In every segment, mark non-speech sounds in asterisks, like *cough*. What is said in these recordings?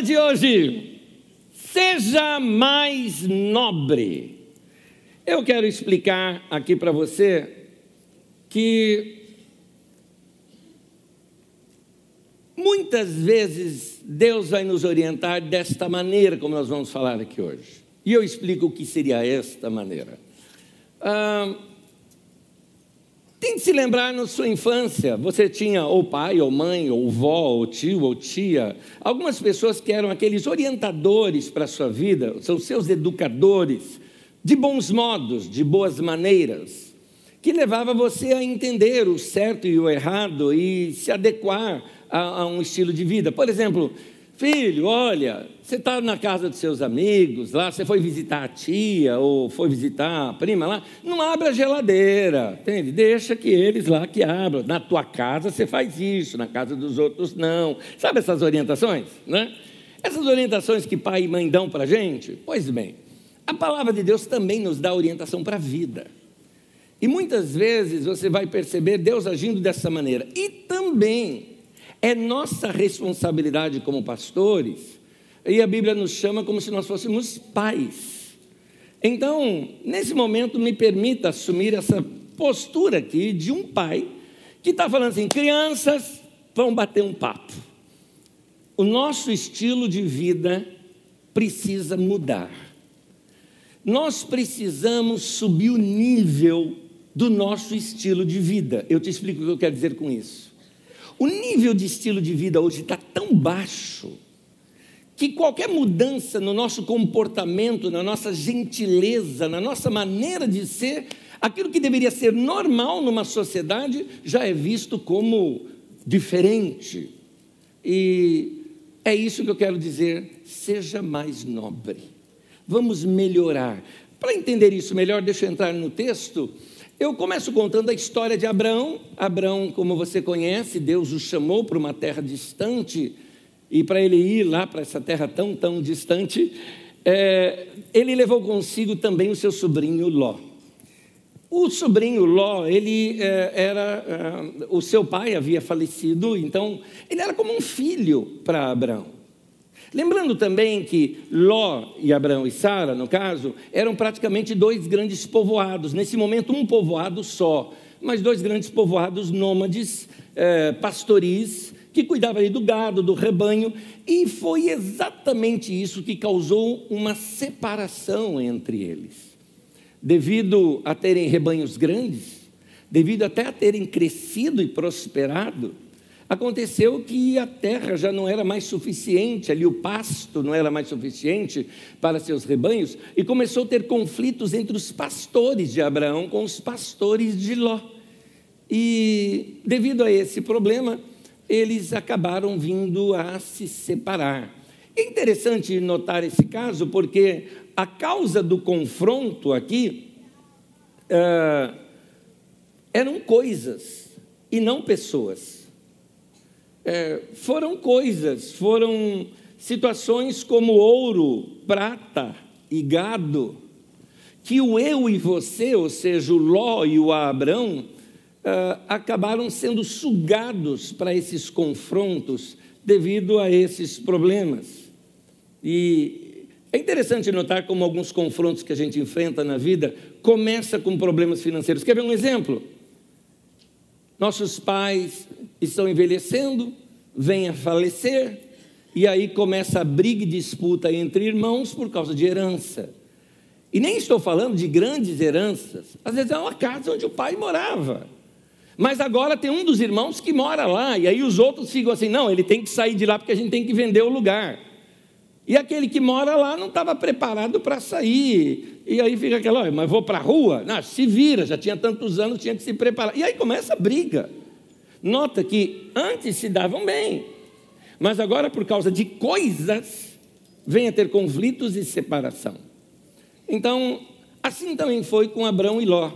de hoje: seja mais nobre. Eu quero explicar aqui para você que muitas vezes Deus vai nos orientar desta maneira, como nós vamos falar aqui hoje. E eu explico o que seria esta maneira. Ah, Tente se lembrar na sua infância, você tinha ou pai, ou mãe, ou vó, ou tio, ou tia, algumas pessoas que eram aqueles orientadores para a sua vida, são seus educadores, de bons modos, de boas maneiras, que levava você a entender o certo e o errado e se adequar a, a um estilo de vida. Por exemplo, Filho, olha, você está na casa dos seus amigos, lá você foi visitar a tia ou foi visitar a prima lá, não abra a geladeira, entende? Deixa que eles lá que abram. Na tua casa você faz isso, na casa dos outros não. Sabe essas orientações, né? Essas orientações que pai e mãe dão para a gente? Pois bem, a palavra de Deus também nos dá orientação para a vida. E muitas vezes você vai perceber Deus agindo dessa maneira. E também é nossa responsabilidade como pastores, e a Bíblia nos chama como se nós fôssemos pais. Então, nesse momento, me permita assumir essa postura aqui de um pai que está falando assim: crianças, vão bater um papo. O nosso estilo de vida precisa mudar. Nós precisamos subir o nível do nosso estilo de vida. Eu te explico o que eu quero dizer com isso. O nível de estilo de vida hoje está tão baixo que qualquer mudança no nosso comportamento, na nossa gentileza, na nossa maneira de ser, aquilo que deveria ser normal numa sociedade já é visto como diferente. E é isso que eu quero dizer: seja mais nobre. Vamos melhorar. Para entender isso melhor, deixa eu entrar no texto. Eu começo contando a história de Abraão. Abraão, como você conhece, Deus o chamou para uma terra distante, e para ele ir lá para essa terra tão, tão distante, é, ele levou consigo também o seu sobrinho Ló. O sobrinho Ló, ele é, era. É, o seu pai havia falecido, então ele era como um filho para Abraão. Lembrando também que Ló e Abraão e Sara, no caso, eram praticamente dois grandes povoados. Nesse momento, um povoado só, mas dois grandes povoados nômades, eh, pastoris, que cuidavam ali do gado, do rebanho, e foi exatamente isso que causou uma separação entre eles. Devido a terem rebanhos grandes, devido até a terem crescido e prosperado, Aconteceu que a terra já não era mais suficiente, ali o pasto não era mais suficiente para seus rebanhos, e começou a ter conflitos entre os pastores de Abraão com os pastores de Ló. E devido a esse problema, eles acabaram vindo a se separar. É interessante notar esse caso, porque a causa do confronto aqui uh, eram coisas e não pessoas é, foram coisas, foram situações como ouro, prata e gado, que o eu e você, ou seja, o Ló e o Abrão, uh, acabaram sendo sugados para esses confrontos devido a esses problemas. E é interessante notar como alguns confrontos que a gente enfrenta na vida começa com problemas financeiros. Quer ver um exemplo? Nossos pais estão envelhecendo, vêm a falecer, e aí começa a briga e disputa entre irmãos por causa de herança. E nem estou falando de grandes heranças, às vezes é uma casa onde o pai morava. Mas agora tem um dos irmãos que mora lá, e aí os outros ficam assim: não, ele tem que sair de lá porque a gente tem que vender o lugar. E aquele que mora lá não estava preparado para sair. E aí fica aquela, mas vou para a rua? Não, se vira, já tinha tantos anos, tinha que se preparar. E aí começa a briga. Nota que antes se davam bem, mas agora, por causa de coisas, vem a ter conflitos e separação. Então, assim também foi com Abraão e Ló.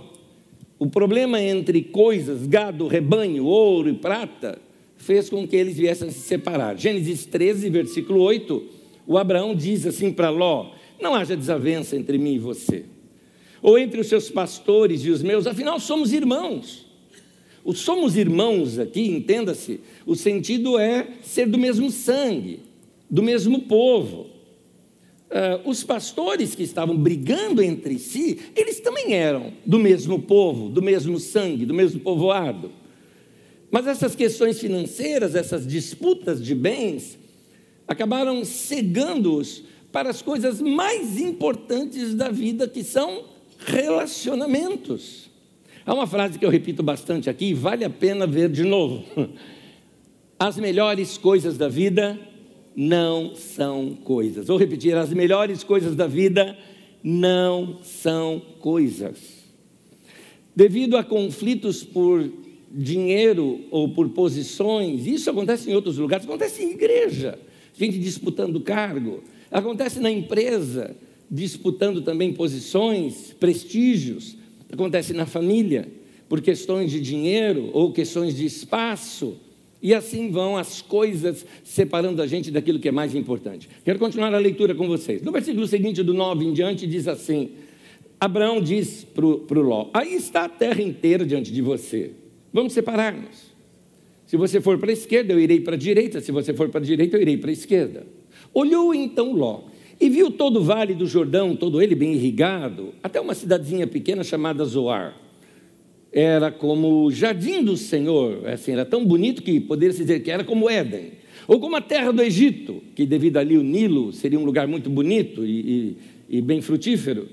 O problema entre coisas, gado, rebanho, ouro e prata, fez com que eles viessem se separar. Gênesis 13, versículo 8, o Abraão diz assim para Ló: Não haja desavença entre mim e você, ou entre os seus pastores e os meus, afinal somos irmãos. O somos irmãos aqui, entenda-se, o sentido é ser do mesmo sangue. do mesmo povo. Uh, os pastores que estavam brigando entre si, eles também eram do mesmo povo, do mesmo sangue, do mesmo povoado. Mas essas questões financeiras, essas disputas de bens, acabaram cegando-os para as coisas mais importantes da vida, que são relacionamentos. Há uma frase que eu repito bastante aqui, e vale a pena ver de novo. *laughs* As melhores coisas da vida não são coisas. Vou repetir: as melhores coisas da vida não são coisas. Devido a conflitos por dinheiro ou por posições, isso acontece em outros lugares, acontece em igreja, gente disputando cargo, acontece na empresa, disputando também posições, prestígios, acontece na família, por questões de dinheiro ou questões de espaço. E assim vão as coisas separando a gente daquilo que é mais importante. Quero continuar a leitura com vocês. No versículo seguinte, do 9 em diante, diz assim: Abraão diz para o Ló: Aí está a terra inteira diante de você. Vamos separar-nos. Se você for para a esquerda, eu irei para a direita. Se você for para a direita, eu irei para a esquerda. Olhou então Ló e viu todo o vale do Jordão, todo ele bem irrigado, até uma cidadezinha pequena chamada Zoar. Era como o jardim do Senhor, assim, era tão bonito que poderia se dizer que era como Éden, ou como a terra do Egito, que devido ali o Nilo seria um lugar muito bonito e, e, e bem frutífero.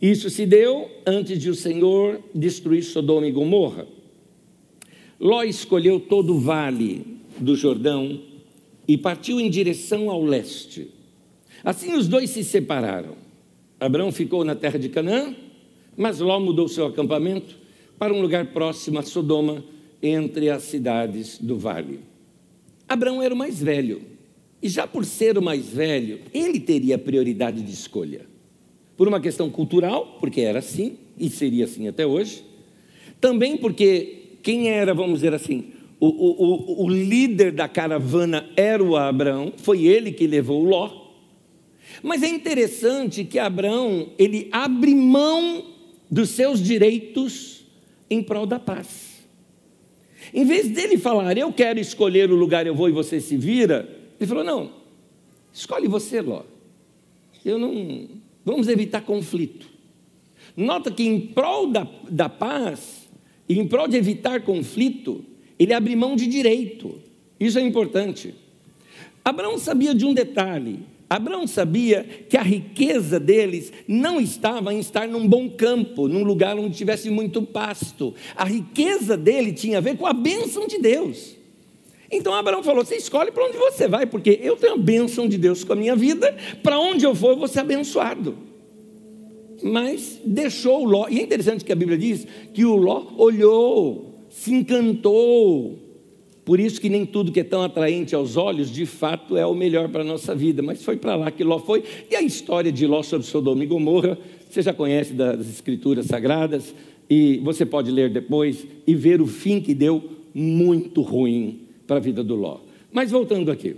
Isso se deu antes de o Senhor destruir Sodoma e Gomorra. Ló escolheu todo o vale do Jordão e partiu em direção ao leste. Assim os dois se separaram. Abraão ficou na terra de Canaã, mas Ló mudou seu acampamento para um lugar próximo a Sodoma, entre as cidades do vale. Abraão era o mais velho, e já por ser o mais velho, ele teria prioridade de escolha. Por uma questão cultural, porque era assim, e seria assim até hoje. Também porque quem era, vamos dizer assim, o, o, o, líder da caravana era o Abraão, foi ele que levou o Ló. Mas é interessante que Abraão, ele abre mão dos seus direitos em prol da paz. Em vez dele falar, eu quero escolher o lugar, eu vou e você se vira, ele falou, não, escolhe você, Ló. Eu não. Vamos evitar conflito. Nota que em prol da, da paz, e em prol de evitar conflito, ele abre mão de direito. Isso é importante. Abraão sabia de um detalhe. Abraão sabia que a riqueza deles não estava em estar num bom campo, num lugar onde tivesse muito pasto. A riqueza dele tinha a ver com a bênção de Deus. Então Abraão falou: Você escolhe para onde você vai, porque eu tenho a bênção de Deus com a minha vida, para onde eu for eu vou ser abençoado. Mas deixou Ló, e é interessante que a Bíblia diz que o Ló olhou se encantou. Por isso que nem tudo que é tão atraente aos olhos, de fato, é o melhor para a nossa vida. Mas foi para lá que Ló foi. E a história de Ló sobre Sodoma e Gomorra, você já conhece das escrituras sagradas, e você pode ler depois e ver o fim que deu muito ruim para a vida do Ló. Mas voltando aqui.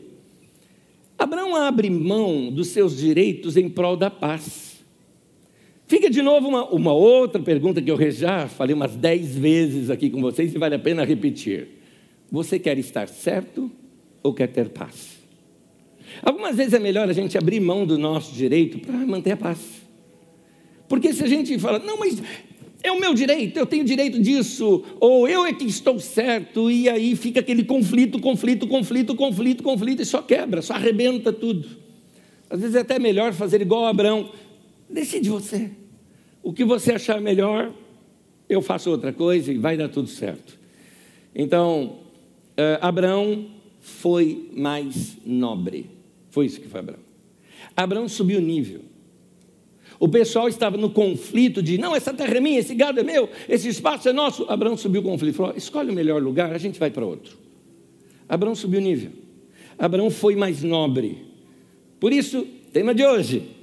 Abraão abre mão dos seus direitos em prol da paz. Fica de novo uma, uma outra pergunta que eu já falei umas dez vezes aqui com vocês e vale a pena repetir. Você quer estar certo ou quer ter paz? Algumas vezes é melhor a gente abrir mão do nosso direito para manter a paz. Porque se a gente fala, não, mas é o meu direito, eu tenho direito disso, ou eu é que estou certo, e aí fica aquele conflito, conflito, conflito, conflito, conflito, e só quebra, só arrebenta tudo. Às vezes é até melhor fazer igual Abraão, Decide você. O que você achar melhor, eu faço outra coisa e vai dar tudo certo. Então, uh, Abraão foi mais nobre. Foi isso que foi Abraão. Abraão subiu o nível. O pessoal estava no conflito de, não, essa terra é minha, esse gado é meu, esse espaço é nosso. Abraão subiu o conflito, falou, escolhe o melhor lugar, a gente vai para outro. Abraão subiu o nível. Abraão foi mais nobre. Por isso, tema de hoje,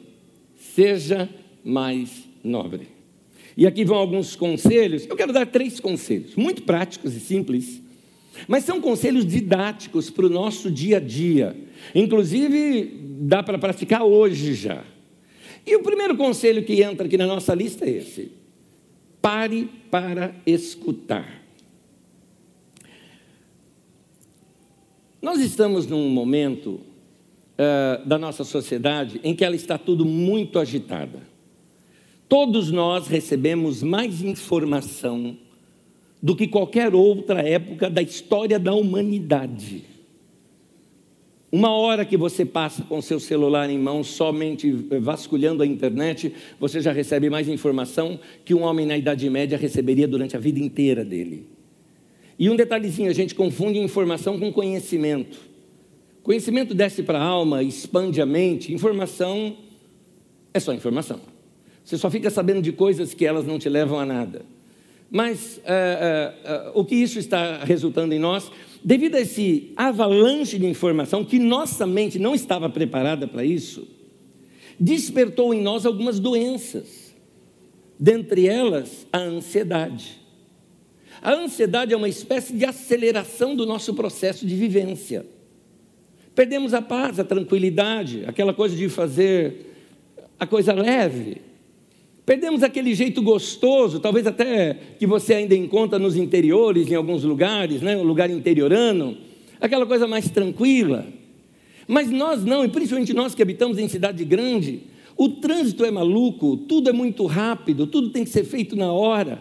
seja mais nobre. E aqui vão alguns conselhos. Eu quero dar três conselhos, muito práticos e simples, mas são conselhos didáticos para o nosso dia a dia. Inclusive, dá para praticar hoje já. E o primeiro conselho que entra aqui na nossa lista é esse: pare para escutar. Nós estamos num momento uh, da nossa sociedade em que ela está tudo muito agitada. Todos nós recebemos mais informação do que qualquer outra época da história da humanidade. Uma hora que você passa com seu celular em mãos, somente vasculhando a internet, você já recebe mais informação que um homem na Idade Média receberia durante a vida inteira dele. E um detalhezinho, a gente confunde informação com conhecimento. Conhecimento desce para a alma, expande a mente, informação é só informação. Você só fica sabendo de coisas que elas não te levam a nada. Mas uh, uh, uh, o que isso está resultando em nós? Devido a esse avalanche de informação, que nossa mente não estava preparada para isso, despertou em nós algumas doenças, dentre elas a ansiedade. A ansiedade é uma espécie de aceleração do nosso processo de vivência. Perdemos a paz, a tranquilidade, aquela coisa de fazer a coisa leve. Perdemos aquele jeito gostoso, talvez até que você ainda encontra nos interiores, em alguns lugares, né? um lugar interiorano, aquela coisa mais tranquila. Mas nós não, e principalmente nós que habitamos em cidade grande, o trânsito é maluco, tudo é muito rápido, tudo tem que ser feito na hora.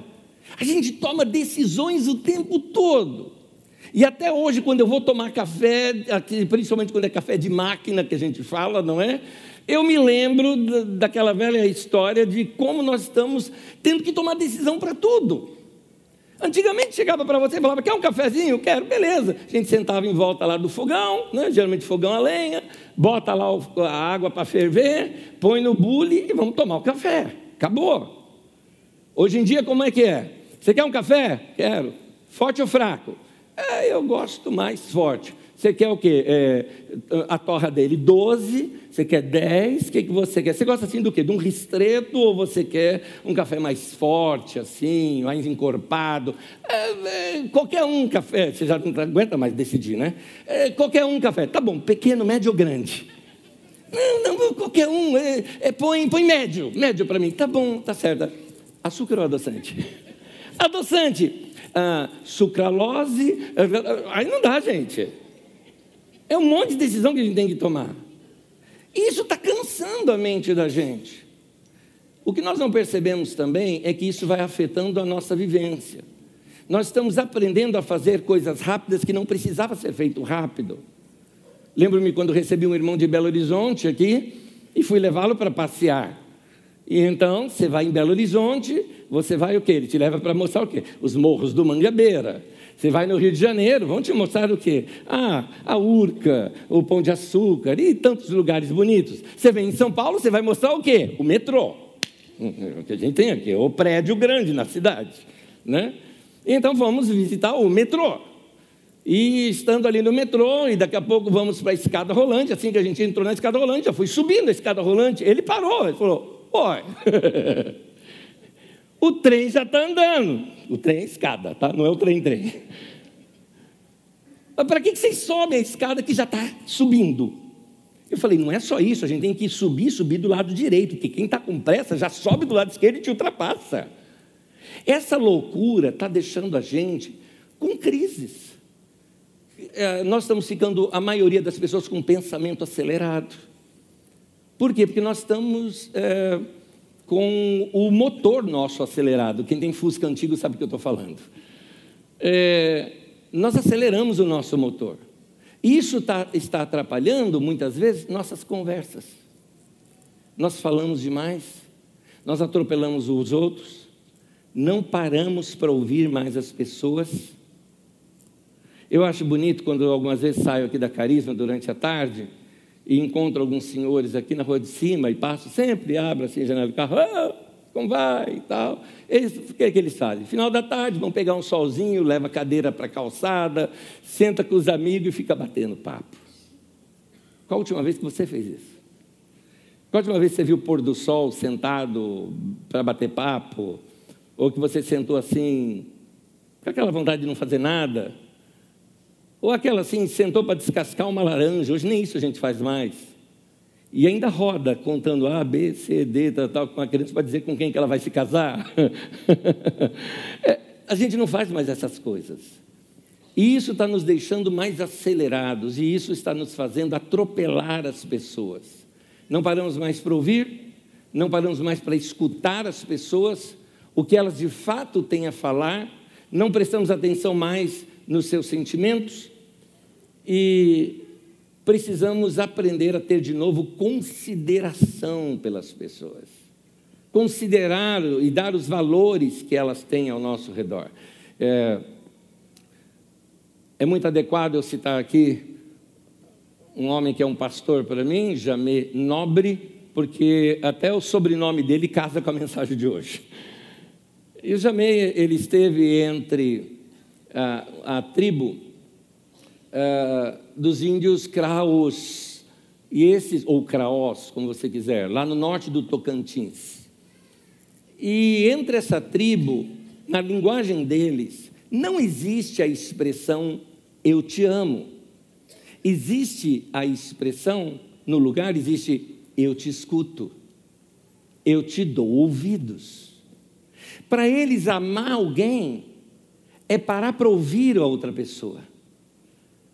A gente toma decisões o tempo todo. E até hoje, quando eu vou tomar café, principalmente quando é café de máquina que a gente fala, não é? Eu me lembro daquela velha história de como nós estamos tendo que tomar decisão para tudo. Antigamente chegava para você e falava: Quer um cafezinho? Quero, beleza. A gente sentava em volta lá do fogão, né? geralmente fogão a lenha, bota lá a água para ferver, põe no bule e vamos tomar o café. Acabou. Hoje em dia, como é que é? Você quer um café? Quero. Forte ou fraco? É, eu gosto mais forte. Você quer o quê? É, a torra dele 12, você quer 10, o que, que você quer? Você gosta assim do quê? De um ristreto ou você quer um café mais forte, assim, mais encorpado? É, é, qualquer um café, você já não aguenta mais decidir, né? É, qualquer um café, tá bom, pequeno, médio ou grande? Não, não, qualquer um, é, é, põe, põe médio, médio para mim, tá bom, tá certo. Açúcar ou adoçante? *laughs* Adoçante ah, sucralose. Aí não dá, gente. É um monte de decisão que a gente tem que tomar. E isso está cansando a mente da gente. O que nós não percebemos também é que isso vai afetando a nossa vivência. Nós estamos aprendendo a fazer coisas rápidas que não precisava ser feito rápido. Lembro-me quando recebi um irmão de Belo Horizonte aqui e fui levá-lo para passear. E então, você vai em Belo Horizonte, você vai o quê? Ele te leva para mostrar o quê? Os morros do Mangabeira. Você vai no Rio de Janeiro, vão te mostrar o quê? Ah, a Urca, o Pão de Açúcar e tantos lugares bonitos. Você vem em São Paulo, você vai mostrar o quê? O metrô. O que a gente tem aqui, o prédio grande na cidade. Né? Então vamos visitar o metrô. E estando ali no metrô, e daqui a pouco vamos para a escada rolante, assim que a gente entrou na escada rolante, já fui subindo a escada rolante, ele parou, ele falou, Oi. *laughs* o trem já está andando. O trem é escada, tá? Não é o trem-trem. Mas para que vocês sobem a escada que já está subindo? Eu falei, não é só isso, a gente tem que subir, subir do lado direito, porque quem está com pressa já sobe do lado esquerdo e te ultrapassa. Essa loucura está deixando a gente com crises. É, nós estamos ficando, a maioria das pessoas, com pensamento acelerado. Por quê? Porque nós estamos é, com o motor nosso acelerado. Quem tem Fusca antigo sabe o que eu estou falando. É, nós aceleramos o nosso motor. Isso tá, está atrapalhando, muitas vezes, nossas conversas. Nós falamos demais, nós atropelamos os outros, não paramos para ouvir mais as pessoas. Eu acho bonito quando algumas vezes saio aqui da Carisma durante a tarde e encontro alguns senhores aqui na rua de cima e passo sempre, abro assim a janela do carro, oh, como vai e tal. Eles, o que, é que eles fazem? Final da tarde, vão pegar um solzinho, leva a cadeira para a calçada, senta com os amigos e fica batendo papo. Qual a última vez que você fez isso? Qual a última vez que você viu o pôr do sol sentado para bater papo? Ou que você sentou assim, com aquela vontade de não fazer nada? Ou aquela assim, sentou para descascar uma laranja, hoje nem isso a gente faz mais. E ainda roda contando A, B, C, D, tal, tal, com a criança para dizer com quem que ela vai se casar. *laughs* é, a gente não faz mais essas coisas. E isso está nos deixando mais acelerados, e isso está nos fazendo atropelar as pessoas. Não paramos mais para ouvir, não paramos mais para escutar as pessoas, o que elas de fato têm a falar, não prestamos atenção mais nos seus sentimentos e precisamos aprender a ter de novo consideração pelas pessoas. Considerar e dar os valores que elas têm ao nosso redor. É, é muito adequado eu citar aqui um homem que é um pastor para mim, Jamé Nobre, porque até o sobrenome dele casa com a *laughs* mensagem de hoje. E o Jamé, ele esteve entre a, a tribo a, dos índios Craos, e esses, ou Craós, como você quiser, lá no norte do Tocantins. E entre essa tribo, na linguagem deles, não existe a expressão eu te amo. Existe a expressão, no lugar existe eu te escuto, eu te dou ouvidos. Para eles, amar alguém é parar para ouvir a outra pessoa.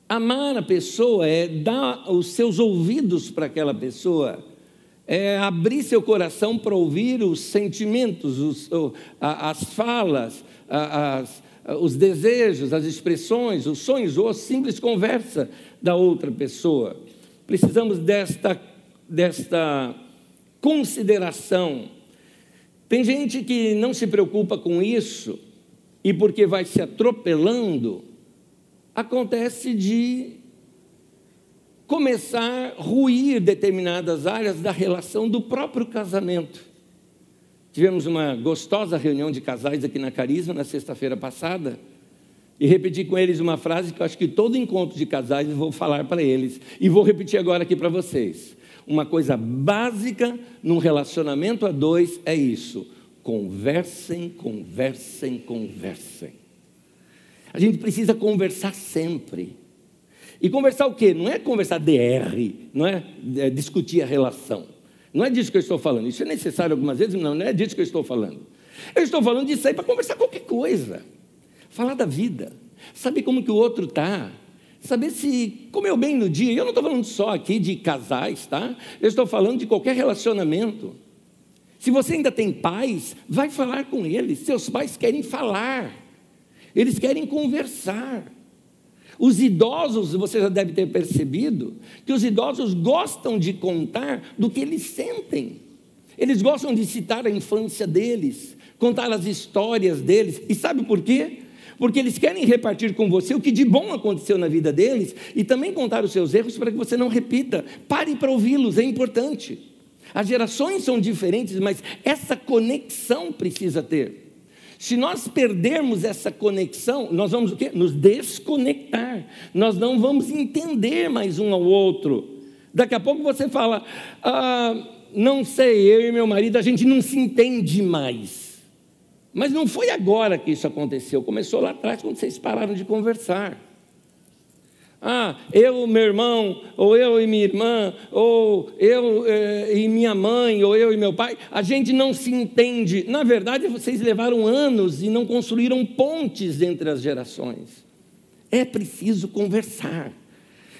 Amar a pessoa é dar os seus ouvidos para aquela pessoa, é abrir seu coração para ouvir os sentimentos, os, as falas, as, os desejos, as expressões, os sonhos ou a simples conversa da outra pessoa. Precisamos desta, desta consideração. Tem gente que não se preocupa com isso e porque vai se atropelando, acontece de começar a ruir determinadas áreas da relação do próprio casamento. Tivemos uma gostosa reunião de casais aqui na Carisma na sexta-feira passada. E repeti com eles uma frase que eu acho que todo encontro de casais eu vou falar para eles. E vou repetir agora aqui para vocês. Uma coisa básica num relacionamento a dois é isso: conversem, conversem, conversem. A gente precisa conversar sempre. E conversar o quê? Não é conversar DR, não é, é discutir a relação. Não é disso que eu estou falando. Isso é necessário algumas vezes, não, não é disso que eu estou falando. Eu estou falando de sair para conversar qualquer coisa. Falar da vida. Saber como que o outro está. Saber se comeu bem no dia. Eu não estou falando só aqui de casais, tá? Eu estou falando de qualquer relacionamento. Se você ainda tem pais, vai falar com eles. Seus pais querem falar. Eles querem conversar. Os idosos, você já deve ter percebido, que os idosos gostam de contar do que eles sentem. Eles gostam de citar a infância deles, contar as histórias deles. E sabe por quê? Porque eles querem repartir com você o que de bom aconteceu na vida deles e também contar os seus erros para que você não repita. Pare para ouvi-los, é importante. As gerações são diferentes, mas essa conexão precisa ter. Se nós perdermos essa conexão, nós vamos o quê? Nos desconectar. Nós não vamos entender mais um ao outro. Daqui a pouco você fala, ah, não sei, eu e meu marido, a gente não se entende mais. Mas não foi agora que isso aconteceu, começou lá atrás, quando vocês pararam de conversar. Ah, eu, meu irmão, ou eu e minha irmã, ou eu eh, e minha mãe, ou eu e meu pai, a gente não se entende. Na verdade, vocês levaram anos e não construíram pontes entre as gerações. É preciso conversar,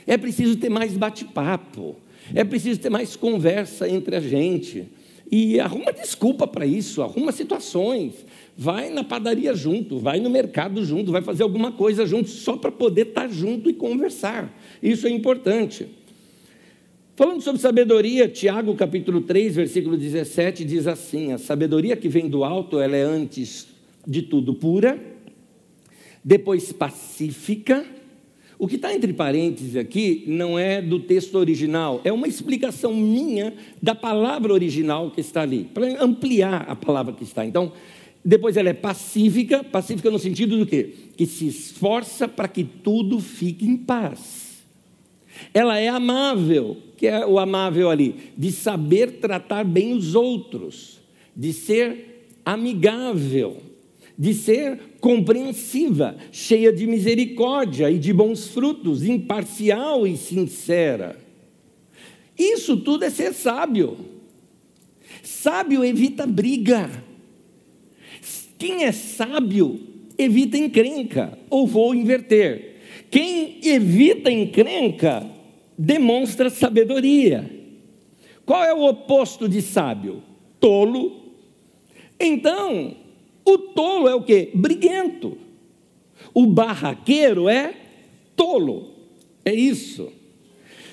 é preciso ter mais bate-papo, é preciso ter mais conversa entre a gente. E arruma desculpa para isso, arruma situações vai na padaria junto, vai no mercado junto, vai fazer alguma coisa junto, só para poder estar tá junto e conversar. Isso é importante. Falando sobre sabedoria, Tiago capítulo 3, versículo 17 diz assim: A sabedoria que vem do alto, ela é antes de tudo pura, depois pacífica. O que está entre parênteses aqui não é do texto original, é uma explicação minha da palavra original que está ali, para ampliar a palavra que está. Então, depois ela é pacífica, pacífica no sentido do quê? Que se esforça para que tudo fique em paz. Ela é amável, que é o amável ali, de saber tratar bem os outros, de ser amigável, de ser compreensiva, cheia de misericórdia e de bons frutos, imparcial e sincera. Isso tudo é ser sábio. Sábio evita briga. Quem é sábio evita encrenca, ou vou inverter. Quem evita encrenca demonstra sabedoria. Qual é o oposto de sábio? Tolo. Então, o tolo é o que? Briguento. O barraqueiro é tolo. É isso.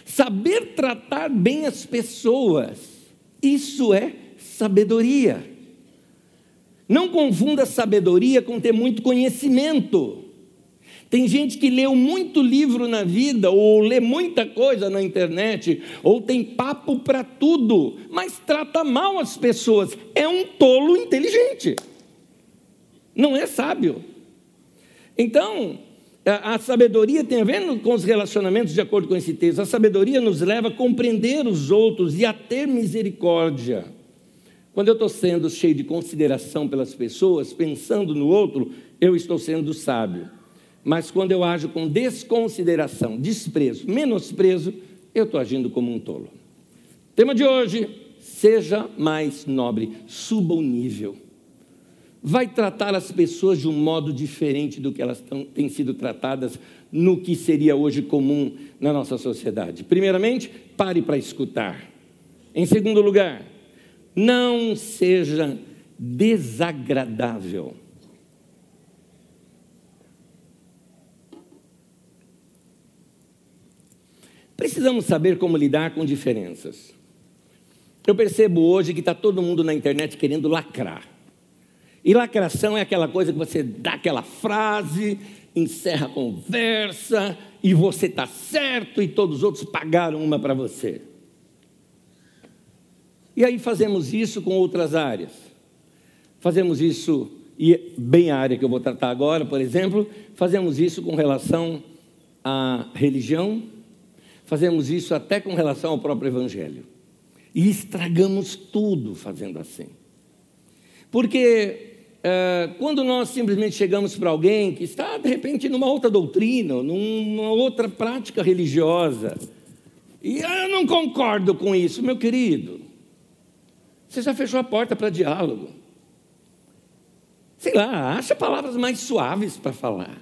Saber tratar bem as pessoas, isso é sabedoria. Não confunda sabedoria com ter muito conhecimento. Tem gente que leu muito livro na vida, ou lê muita coisa na internet, ou tem papo para tudo, mas trata mal as pessoas. É um tolo inteligente. Não é sábio. Então, a, sabedoria tem a ver com os relacionamentos, de acordo com esse texto. A sabedoria nos leva a compreender os outros e a ter misericórdia. Quando eu estou sendo cheio de consideração pelas pessoas, pensando no outro, eu estou sendo sábio. Mas quando eu ajo com desconsideração, desprezo, menosprezo, eu estou agindo como um tolo. Tema de hoje: seja mais nobre, suba o nível. Vai tratar as pessoas de um modo diferente do que elas tão, têm sido tratadas no que seria hoje comum na nossa sociedade. Primeiramente, pare para escutar. Em segundo lugar, não seja desagradável. Precisamos saber como lidar com diferenças. Eu percebo hoje que está todo mundo na internet querendo lacrar. E lacração é aquela coisa que você dá aquela frase, encerra a conversa, e você está certo e todos os outros pagaram uma para você. E aí fazemos isso com outras áreas. Fazemos isso, e bem a área que eu vou tratar agora, por exemplo, fazemos isso com relação à religião, fazemos isso até com relação ao próprio Evangelho. E estragamos tudo fazendo assim. Porque quando nós simplesmente chegamos para alguém que está, de repente, numa outra doutrina, numa outra prática religiosa, e eu não concordo com isso, meu querido, você já fechou a porta para diálogo. Sei lá, acha palavras mais suaves para falar.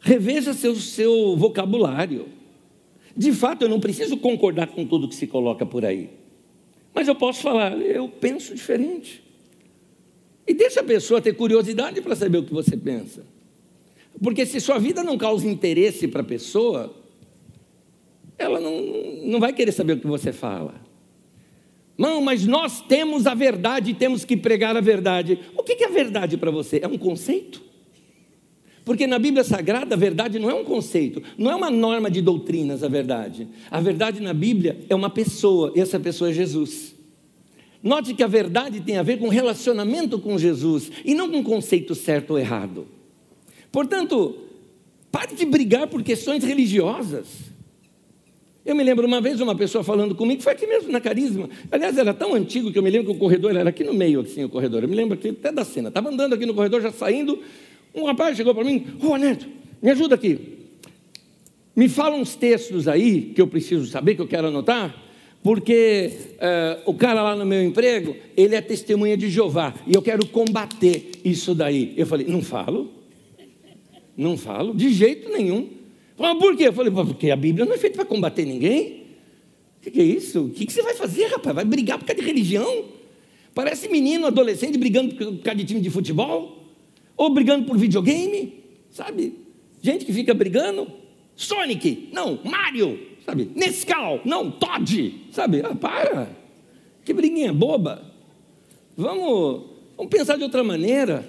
Reveja seu, seu vocabulário. De fato, eu não preciso concordar com tudo que se coloca por aí. Mas eu posso falar, eu penso diferente. E deixa a pessoa ter curiosidade para saber o que você pensa. Porque se sua vida não causa interesse para a pessoa, ela não, não vai querer saber o que você fala. Não, mas nós temos a verdade e temos que pregar a verdade. O que é verdade para você? É um conceito? Porque na Bíblia Sagrada a verdade não é um conceito, não é uma norma de doutrinas a verdade. A verdade na Bíblia é uma pessoa, e essa pessoa é Jesus. Note que a verdade tem a ver com relacionamento com Jesus e não com conceito certo ou errado. Portanto, pare de brigar por questões religiosas. Eu me lembro uma vez uma pessoa falando comigo, foi aqui mesmo na Carisma. Aliás, era tão antigo que eu me lembro que o corredor era aqui no meio, assim, o corredor. Eu me lembro até da cena. Estava andando aqui no corredor, já saindo. Um rapaz chegou para mim, ô oh, Neto, me ajuda aqui. Me fala uns textos aí que eu preciso saber, que eu quero anotar, porque uh, o cara lá no meu emprego, ele é testemunha de Jeová, e eu quero combater isso daí. Eu falei, não falo, não falo, de jeito nenhum. Mas por quê? Eu falei, porque a Bíblia não é feita para combater ninguém. O que, que, é isso? O que, que, você vai fazer, rapaz? Vai brigar por causa de religião? Parece menino, adolescente, brigando por causa de time de futebol? Ou brigando por videogame? Sabe? Gente que fica brigando. Sonic, não, Mario, sabe? Nescau, não, Todd, sabe? Ah, para. Que briguinha boba. Vamos, vamos pensar de outra maneira.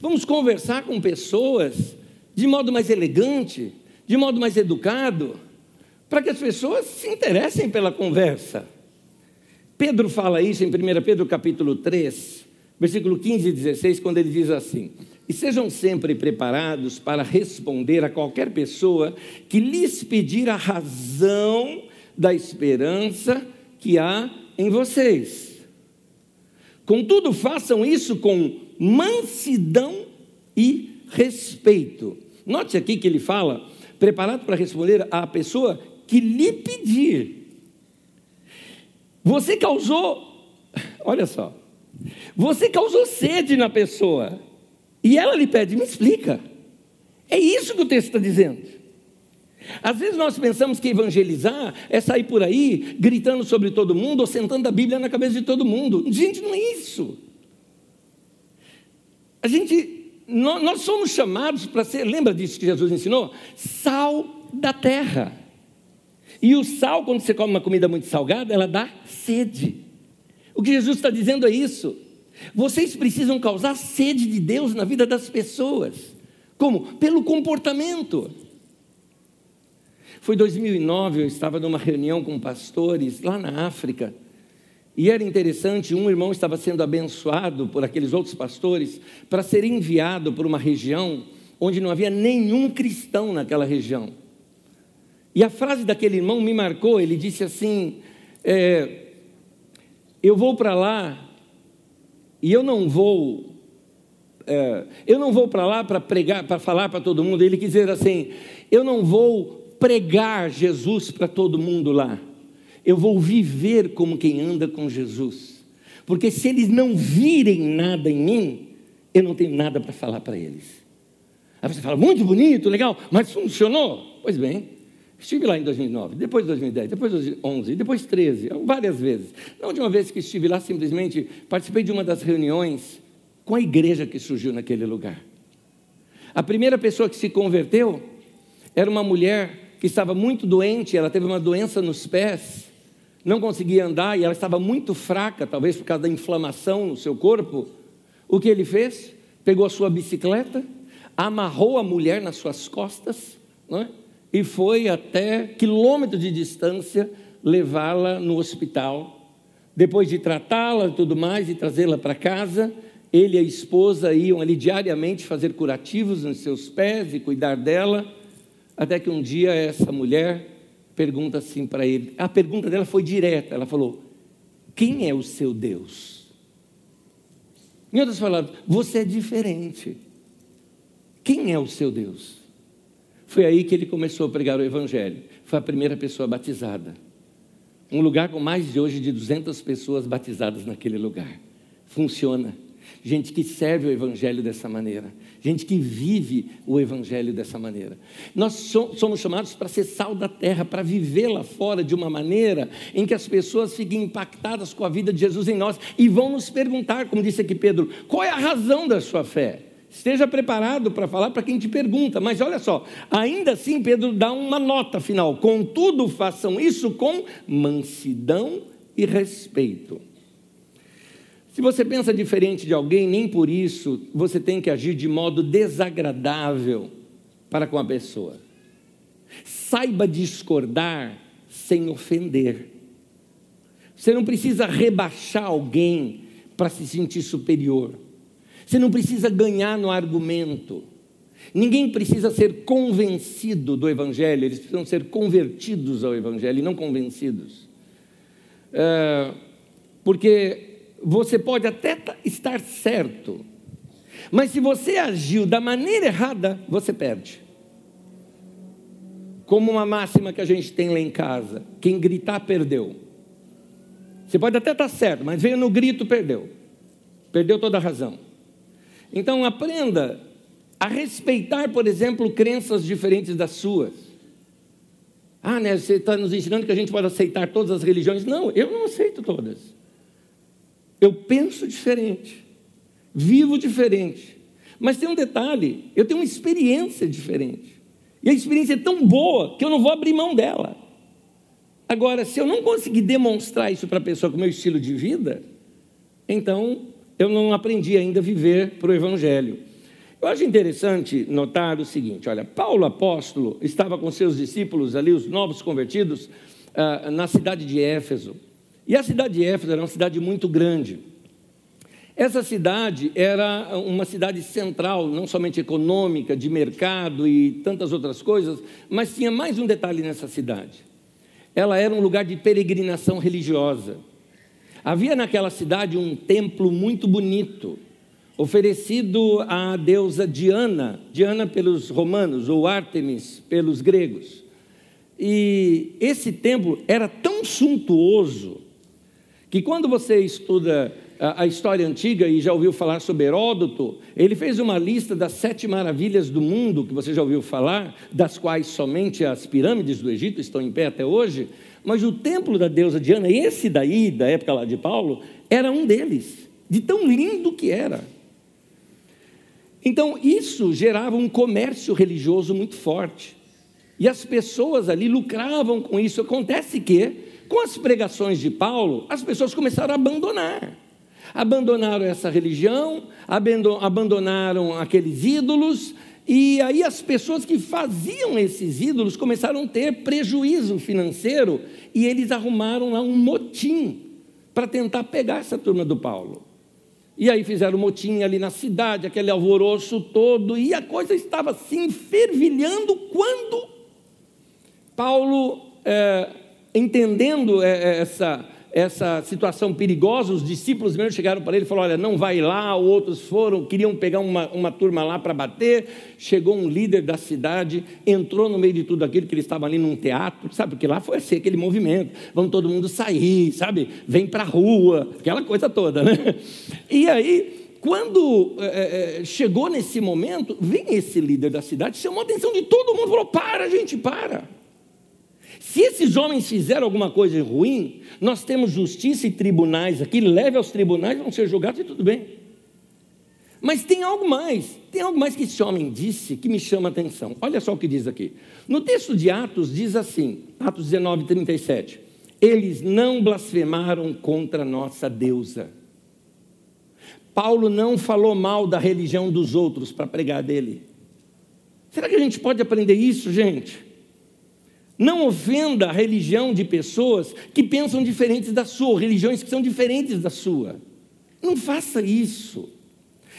Vamos conversar com pessoas de modo mais elegante de modo mais educado, para que as pessoas se interessem pela conversa. Pedro fala isso em 1 Pedro capítulo 3, versículo 15 e 16, quando ele diz assim: E sejam sempre preparados para responder a qualquer pessoa que lhes pedir a razão da esperança que há em vocês. Contudo, façam isso com mansidão e respeito. Note aqui que ele fala preparado para responder à pessoa que lhe pedir. Você causou, olha só, você causou sede na pessoa. E ela lhe pede: me explica. É isso que o texto está dizendo. Às vezes nós pensamos que evangelizar é sair por aí gritando sobre todo mundo ou sentando a Bíblia na cabeça de todo mundo. Gente, não é isso. A gente, nós, nós somos chamados para ser, lembra disso que Jesus ensinou? Sal da terra. E o sal, quando você come uma comida muito salgada, ela dá sede. O que Jesus está dizendo é isso. Vocês precisam causar sede de Deus na vida das pessoas. Como? Pelo comportamento. Foi 2009, eu estava numa reunião com pastores lá na África. E era interessante, um irmão estava sendo abençoado por aqueles outros pastores para ser enviado para uma região onde não havia nenhum cristão naquela região. E a frase daquele irmão me marcou, ele disse assim: é, Eu vou para lá e eu não vou. É, eu não vou para lá para pregar, para falar para todo mundo. Ele quis dizer assim: eu não vou pregar Jesus para todo mundo lá. Eu vou viver como quem anda com Jesus. Porque se eles não virem nada em mim, eu não tenho nada para falar para eles. Aí você fala, muito bonito, legal, mas funcionou? Pois bem, estive lá em 2009, depois de 2010, depois de 2011, depois de 13, várias vezes. Na última vez que estive lá, simplesmente participei de uma das reuniões com a igreja que surgiu naquele lugar. A primeira pessoa que se converteu era uma mulher que estava muito doente, ela teve uma doença nos pés, não conseguia andar e ela estava muito fraca, talvez por causa da inflamação no seu corpo. O que ele fez? Pegou a sua bicicleta, amarrou a mulher nas suas costas é? E foi até quilômetros de distância levá-la no hospital. Depois de tratá-la e tudo mais e trazê-la para casa, ele e a esposa iam ali diariamente fazer curativos nos seus pés e cuidar dela. Até que um dia essa mulher pergunta assim para ele. A pergunta dela foi direta. Ela falou: Quem é o seu Deus? Em outras palavras, você é diferente. Quem é o seu Deus? Foi aí que ele começou a pregar o Evangelho. Foi a primeira pessoa batizada. Um lugar com mais de hoje de 200 pessoas batizadas naquele lugar. Funciona gente que serve o Evangelho dessa maneira, gente que vive o Evangelho dessa maneira. Nós somos chamados para ser sal da terra, para viver lá fora de uma maneira em que as pessoas fiquem impactadas com a vida de Jesus em nós e vão nos perguntar, como disse aqui Pedro, qual é a razão da sua fé? Esteja preparado para falar para quem te pergunta, mas olha só, ainda assim Pedro dá uma nota final: contudo, façam isso com mansidão e respeito. Se você pensa diferente de alguém, nem por isso você tem que agir de modo desagradável para com a pessoa. Saiba discordar sem ofender. Você não precisa rebaixar alguém para se sentir superior. Você não precisa ganhar no argumento. Ninguém precisa ser convencido do Evangelho, eles precisam ser convertidos ao Evangelho e não convencidos. É, porque você pode até estar certo, mas se você agiu da maneira errada, você perde. Como uma máxima que a gente tem lá em casa: quem gritar, perdeu. Você pode até estar certo, mas veio no grito, perdeu. Perdeu toda a razão. Então aprenda a respeitar, por exemplo, crenças diferentes das suas. Ah, né, você está nos ensinando que a gente pode aceitar todas as religiões. Não, eu não aceito todas. Eu penso diferente, vivo diferente. Mas tem um detalhe: eu tenho uma experiência diferente. E a experiência é tão boa que eu não vou abrir mão dela. Agora, se eu não conseguir demonstrar isso para a pessoa com o meu estilo de vida, então eu não aprendi ainda a viver para o Evangelho. Eu acho interessante notar o seguinte: olha, Paulo apóstolo estava com seus discípulos ali, os novos convertidos, ah, na cidade de Éfeso. E a cidade de Éfeso era uma cidade muito grande. Essa cidade era uma cidade central, não somente econômica, de mercado e tantas outras coisas, mas tinha mais um detalhe nessa cidade. Ela era um lugar de peregrinação religiosa. Havia naquela cidade um templo muito bonito, oferecido à deusa Diana, Diana pelos romanos, ou Ártemis pelos gregos. E esse templo era tão suntuoso que quando você estuda a, história antiga e já ouviu falar sobre Heródoto, ele fez uma lista das sete maravilhas do mundo, que você já ouviu falar, das quais somente as pirâmides do Egito estão em pé até hoje, mas o templo da deusa Diana, esse daí, da época lá de Paulo, era um deles, de tão lindo que era. Então, isso gerava um comércio religioso muito forte. E as pessoas ali lucravam com isso. Acontece que, com as pregações de Paulo, as pessoas começaram a abandonar. Abandonaram essa religião, abandonaram aqueles ídolos, e aí as pessoas que faziam esses ídolos começaram a ter prejuízo financeiro, e eles arrumaram lá um motim para tentar pegar essa turma do Paulo. E aí fizeram motim ali na cidade, aquele alvoroço todo, e a coisa estava assim fervilhando quando Paulo, é, entendendo é, essa, essa situação perigosa, os discípulos mesmo chegaram para ele e falaram: Olha, não vai lá. Outros foram, queriam pegar uma, uma turma lá para bater. Chegou um líder da cidade, entrou no meio de tudo aquilo, que eles estavam ali num teatro, sabe? Porque lá foi assim, aquele movimento: vamos todo mundo sair, sabe? Vem para a rua, aquela coisa toda, né? E aí. Quando é, chegou nesse momento, vem esse líder da cidade, chamou a atenção de todo mundo, falou: para, gente, para. Se esses homens fizeram alguma coisa ruim, nós temos justiça e tribunais aqui, leve aos tribunais, vão ser julgados e tudo bem. Mas tem algo mais, tem algo mais que esse homem disse que me chama a atenção. Olha só o que diz aqui. No texto de Atos diz assim, Atos 19, 37. Eles não blasfemaram contra nossa deusa. Paulo não falou mal da religião dos outros para pregar dele. Será que a gente pode aprender isso, gente? Não ofenda a religião de pessoas que pensam diferentes da sua, religiões que são diferentes da sua. Não faça isso.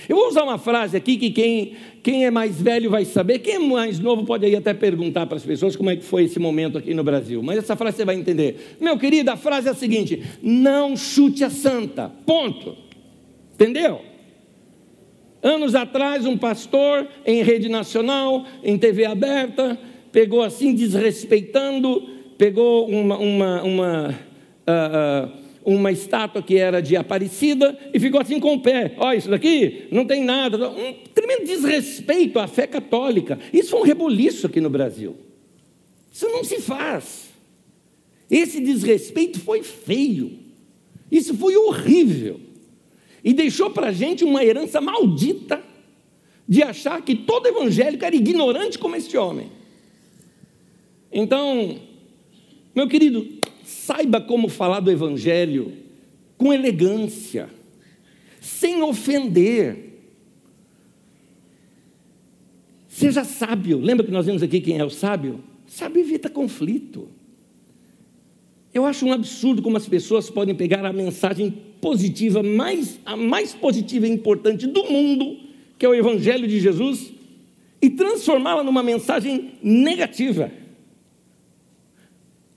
Eu vou usar uma frase aqui que quem, quem é mais velho vai saber, quem é mais novo pode aí até perguntar para as pessoas como é que foi esse momento aqui no Brasil. Mas essa frase você vai entender. Meu querido, a frase é a seguinte: não chute a santa. Ponto. Entendeu? Anos atrás, um pastor em rede nacional, em TV aberta, pegou assim, desrespeitando, pegou uma, uma, uma, uh, uh, uma estátua que era de Aparecida e ficou assim com o pé. Olha, isso daqui não tem nada. Um tremendo desrespeito à fé católica. Isso foi um reboliço aqui no Brasil. Isso não se faz. Esse desrespeito foi feio. Isso foi horrível. E deixou para a gente uma herança maldita de achar que todo evangélico era ignorante como este homem. Então, meu querido, saiba como falar do Evangelho com elegância, sem ofender. Seja sábio. Lembra que nós vimos aqui quem é o sábio? Sábio evita conflito. Eu acho um absurdo como as pessoas podem pegar a mensagem positiva, mais, a mais positiva e importante do mundo, que é o Evangelho de Jesus, e transformá-la numa mensagem negativa.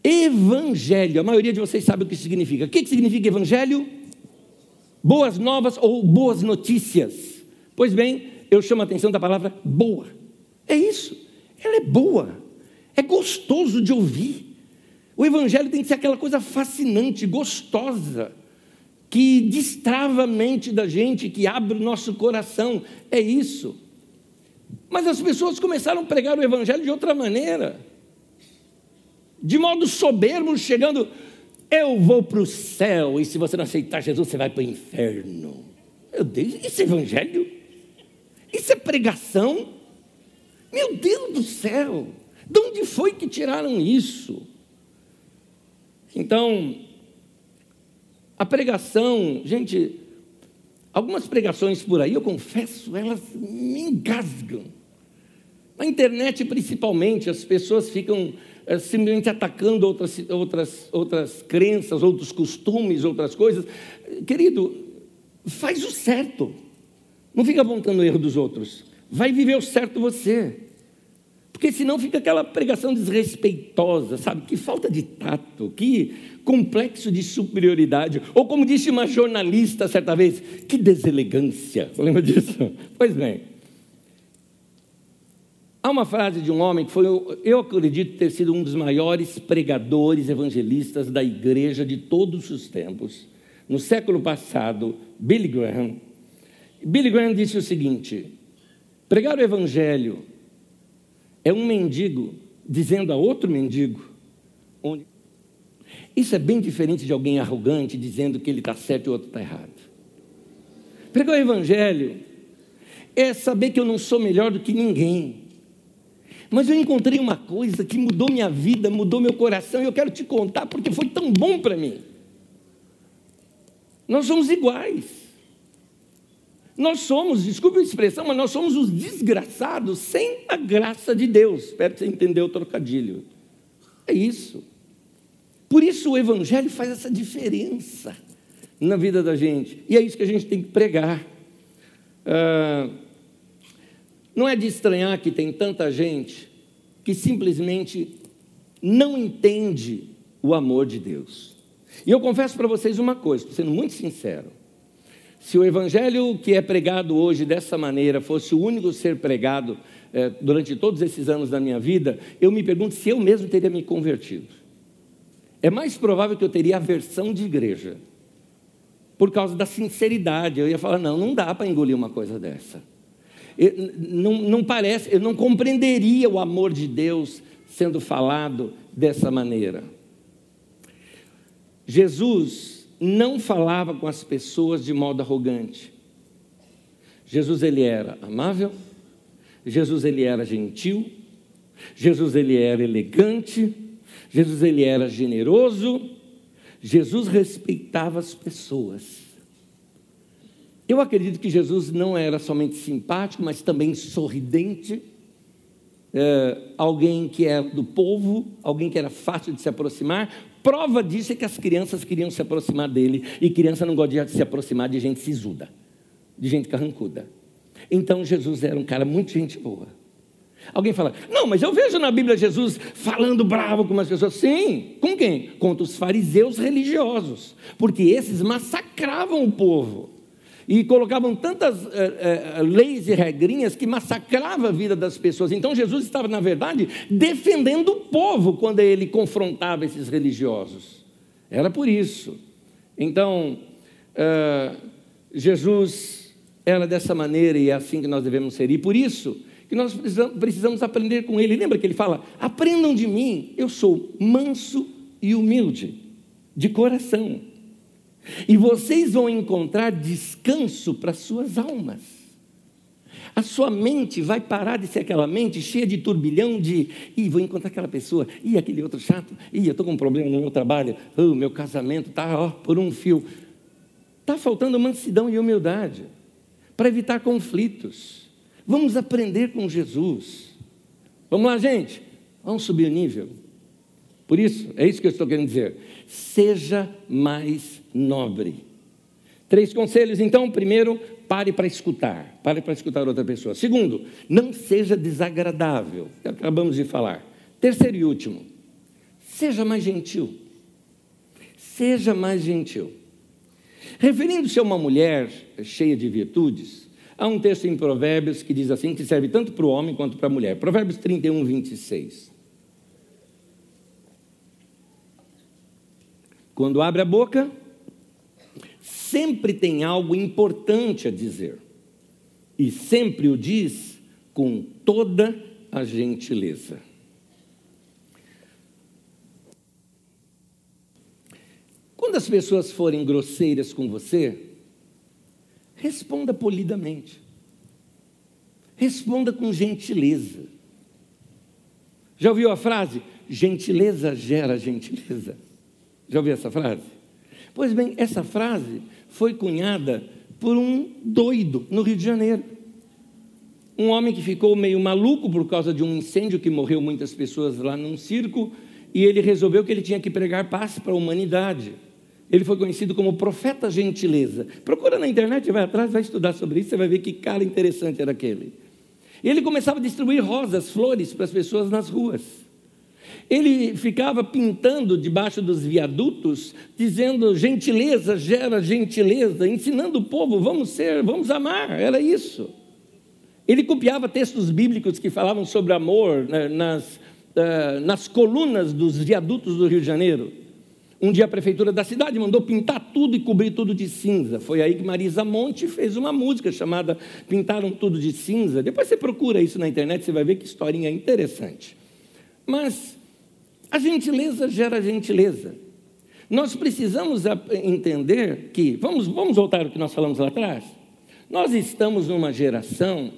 Evangelho, a maioria de vocês sabe o que significa. O que significa evangelho? Boas novas ou boas notícias. Pois bem, eu chamo a atenção da palavra boa. É isso, ela é boa, é gostoso de ouvir. O evangelho tem que ser aquela coisa fascinante, gostosa, que destrava a mente da gente, que abre o nosso coração. É isso. Mas as pessoas começaram a pregar o evangelho de outra maneira de modo soberbo, chegando, eu vou para o céu, e se você não aceitar Jesus, você vai para o inferno. Meu Deus, isso é evangelho? Isso é pregação? Meu Deus do céu, de onde foi que tiraram isso? Então, a pregação, gente, algumas pregações por aí, eu confesso, elas me engasgam. Na internet, principalmente, as pessoas ficam simplesmente atacando outras, outras, outras crenças, outros costumes, outras coisas. Querido, faz o certo. Não fica apontando o erro dos outros. Vai viver o certo você. Porque senão fica aquela pregação desrespeitosa, sabe? Que falta de tato, que complexo de superioridade. Ou como disse uma jornalista certa vez, que deselegância. Lembra disso? Pois bem. Há uma frase de um homem que foi, eu acredito ter sido um dos maiores pregadores evangelistas da igreja de todos os tempos. no século passado, Billy Graham. Billy Graham disse o seguinte: pregar o evangelho é um mendigo dizendo a outro mendigo onde. Isso é bem diferente de alguém arrogante dizendo que ele está certo e o outro está errado. Pregar o evangelho é saber que eu não sou melhor do que ninguém. Mas eu encontrei uma coisa que mudou minha vida, mudou meu coração, e eu quero te contar porque foi tão bom para mim. Nós somos iguais. Nós somos, desculpe a expressão, mas nós somos os desgraçados sem a graça de Deus. Espero que você entendeu o trocadilho. É isso. Por isso o Evangelho faz essa diferença na vida da gente. E é isso que a gente tem que pregar. Ah, não é de estranhar que tem tanta gente que simplesmente não entende o amor de Deus. E eu confesso para vocês uma coisa, estou sendo muito sincero. Se o evangelho que é pregado hoje dessa maneira fosse o único ser pregado eh, durante todos esses anos da minha vida, eu me pergunto se eu mesmo teria me convertido. É mais provável que eu teria aversão de igreja, por causa da sinceridade. Eu ia falar: não, não dá para engolir uma coisa dessa. Não, não parece, eu não compreenderia o amor de Deus sendo falado dessa maneira. Jesus não falava com as pessoas de modo arrogante. Jesus ele era amável, Jesus ele era gentil, Jesus ele era elegante, Jesus ele era generoso, Jesus respeitava as pessoas. Eu acredito que Jesus não era somente simpático, mas também sorridente, é, alguém que era do povo, alguém que era fácil de se aproximar. Prova disso é que as crianças queriam se aproximar dele, e criança não gosta de se aproximar de gente sisuda, de gente carrancuda. Então Jesus era um cara muito gente boa. Alguém fala, não, mas eu vejo na Bíblia Jesus falando bravo com umas pessoas. Sim, com quem? Contra os fariseus religiosos, porque esses massacravam o povo e colocavam tantas eh, eh, leis e regrinhas que massacrava a vida das pessoas. Então Jesus estava, na verdade, defendendo o povo quando ele confrontava esses religiosos. Era por isso. Então, eh, Jesus era dessa maneira e é assim que nós devemos ser. E por isso que nós precisamos aprender com ele. Lembra que ele fala: aprendam de mim, eu sou manso e humilde, de coração e vocês vão encontrar descanso para suas almas. A sua mente vai parar de ser aquela mente cheia de turbilhão de, ih, vou encontrar aquela pessoa, ih, aquele outro chato, ih, eu estou com um problema no meu trabalho, oh, meu casamento está por um fio. Está faltando mansidão e humildade para evitar conflitos. Vamos aprender com Jesus. Vamos lá, gente. Vamos subir o nível. Por isso, é isso que eu estou querendo dizer. Seja mais nobre. Três conselhos, então. Primeiro, pare para escutar. Pare para escutar outra pessoa. Segundo, não seja desagradável. Acabamos de falar. Terceiro e último, seja mais gentil. Seja mais gentil. Referindo-se a uma mulher cheia de virtudes, há um texto em Provérbios que diz assim, que serve tanto para o homem quanto para a mulher. Provérbios 31, 26. Quando abre a boca, sempre tem algo importante a dizer. E sempre o diz com toda a gentileza. Quando as pessoas forem grosseiras com você, responda polidamente. Responda com gentileza. Já ouviu a frase? Gentileza gera gentileza. Já ouviu essa frase? Pois bem, essa frase foi cunhada por um doido no Rio de Janeiro. Um homem que ficou meio maluco por causa de um incêndio que morreu muitas pessoas lá num circo, e ele resolveu que ele tinha que pregar paz para a humanidade. Ele foi conhecido como profeta gentileza. Procura na internet, vai atrás, vai estudar sobre isso, você vai ver que cara interessante era aquele. E ele começava a distribuir rosas, flores para as pessoas nas ruas. Ele ficava pintando debaixo dos viadutos, dizendo gentileza gera gentileza, ensinando o povo, vamos ser, vamos amar, era isso. Ele copiava textos bíblicos que falavam sobre amor né, nas, uh, nas colunas dos viadutos do Rio de Janeiro. Um dia a prefeitura da cidade mandou pintar tudo e cobrir tudo de cinza. Foi aí que Marisa Monte fez uma música chamada Pintaram Tudo de Cinza. Depois você procura isso na internet, você vai ver que historinha interessante. Mas a gentileza gera gentileza. Nós precisamos entender que, vamos, vamos voltar ao que nós falamos lá atrás. Nós estamos numa geração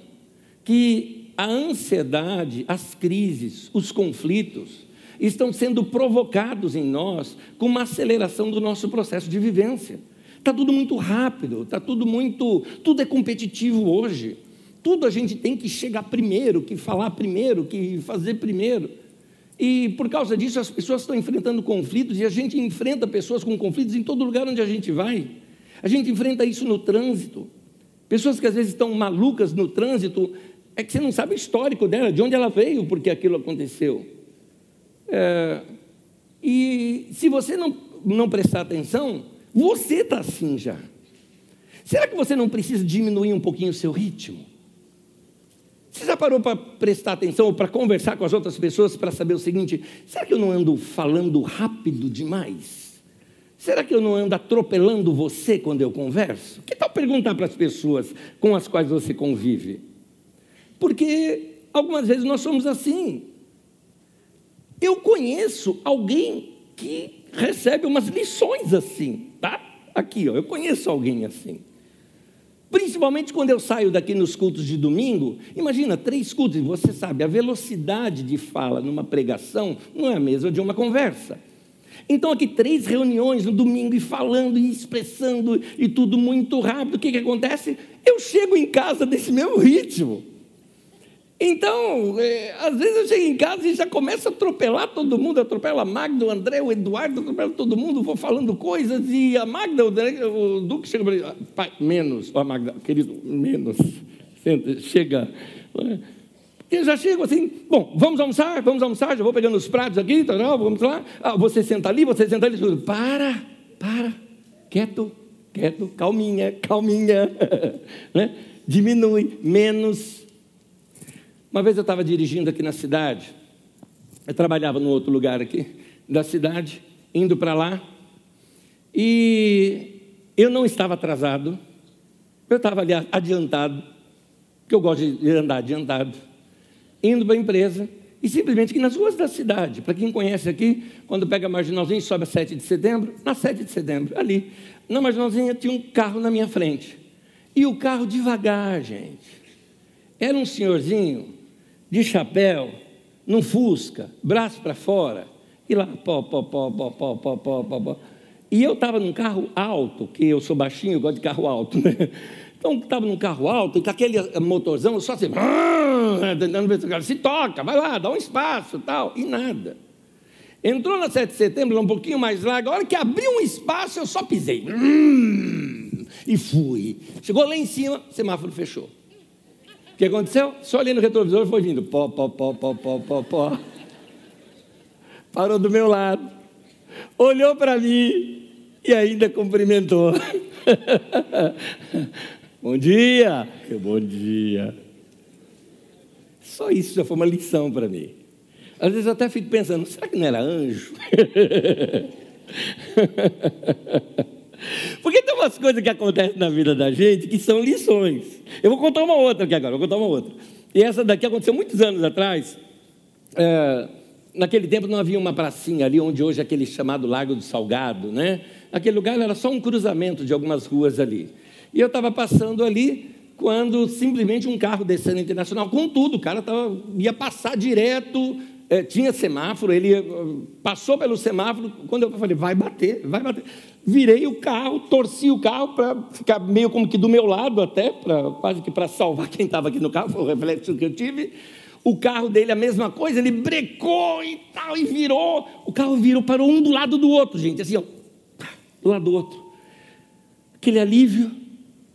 que a ansiedade, as crises, os conflitos, estão sendo provocados em nós com uma aceleração do nosso processo de vivência. Está tudo muito rápido, está tudo muito. Tudo é competitivo hoje. Tudo a gente tem que chegar primeiro, que falar primeiro, que fazer primeiro. E por causa disso as pessoas estão enfrentando conflitos e a gente enfrenta pessoas com conflitos em todo lugar onde a gente vai. A gente enfrenta isso no trânsito. Pessoas que às vezes estão malucas no trânsito, é que você não sabe o histórico dela, de onde ela veio, porque aquilo aconteceu. É, e se você não, não prestar atenção, você está assim já. Será que você não precisa diminuir um pouquinho o seu ritmo? Você já parou para prestar atenção ou para conversar com as outras pessoas para saber o seguinte: será que eu não ando falando rápido demais? Será que eu não ando atropelando você quando eu converso? Que tal perguntar para as pessoas com as quais você convive? Porque algumas vezes nós somos assim. Eu conheço alguém que recebe umas lições assim, tá? Aqui, ó, eu conheço alguém assim. Principalmente quando eu saio daqui nos cultos de domingo, imagina, três cultos, e você sabe, a velocidade de fala numa pregação não é a mesma de uma conversa. Então, aqui, três reuniões no domingo, e falando, e expressando, e tudo muito rápido, o que, que acontece? Eu chego em casa desse mesmo ritmo. Então, é, às vezes eu chego em casa e já começo a atropelar todo mundo, atropela a Magda, o André, o Eduardo, atropela todo mundo, vou falando coisas, e a Magda, o, o Duque chega para mim, pai, menos, ó Magda, querido, menos, chega. Eu já chego assim, bom, vamos almoçar, vamos almoçar, já vou pegando os pratos aqui, tá, vamos lá, ah, você senta ali, você senta ali, para, para, quieto, quieto, calminha, calminha, *laughs* né? diminui, menos, uma vez eu estava dirigindo aqui na cidade, eu trabalhava num outro lugar aqui da cidade, indo para lá, e eu não estava atrasado, eu estava ali adiantado, porque eu gosto de andar adiantado, indo para a empresa, e simplesmente aqui nas ruas da cidade, para quem conhece aqui, quando pega a marginalzinha sobe a 7 de setembro, na 7 de setembro, ali, na marginalzinha tinha um carro na minha frente. E o carro devagar, gente. Era um senhorzinho de chapéu, num fusca, braço para fora, e lá, pó, pó, pó, pó, pó, pó, pó, pó, pó. E eu estava num carro alto, que eu sou baixinho, eu gosto de carro alto, né? Então, estava num carro alto, com aquele motorzão, só assim, *laughs* tentando ver se o cara se toca, vai lá, dá um espaço tal, e nada. Entrou na 7 de setembro, um pouquinho mais largo, a hora que abriu um espaço, eu só pisei. *laughs* E fui. Chegou lá em cima, semáforo fechou que aconteceu? Só ali no retrovisor foi vindo. Pó, pó, pó, pó, pó, pó, pó. Parou do meu lado. Olhou para mim e ainda cumprimentou. *laughs* bom dia. Bom dia. Só isso já foi uma lição para mim. Às vezes eu até fico pensando, será que não era anjo? *laughs* Porque tem umas coisas que acontecem na vida da gente que são lições. Eu vou contar uma outra aqui agora, vou contar uma outra. E essa daqui aconteceu muitos anos atrás. É, naquele tempo não havia uma pracinha ali onde hoje é aquele chamado Lago do Salgado, né? Aquele lugar era só um cruzamento de algumas ruas ali. E eu estava passando ali quando simplesmente um carro descendo internacional, com tudo, o cara tava, ia passar direto, é, tinha semáforo, ele passou pelo semáforo, quando eu falei, vai bater, vai bater virei o carro, torci o carro para ficar meio como que do meu lado até, pra, quase que para salvar quem estava aqui no carro, foi o reflexo que eu tive. O carro dele a mesma coisa, ele brecou e tal, e virou. O carro virou, parou um do lado do outro, gente, assim, ó, do lado do outro. Aquele alívio.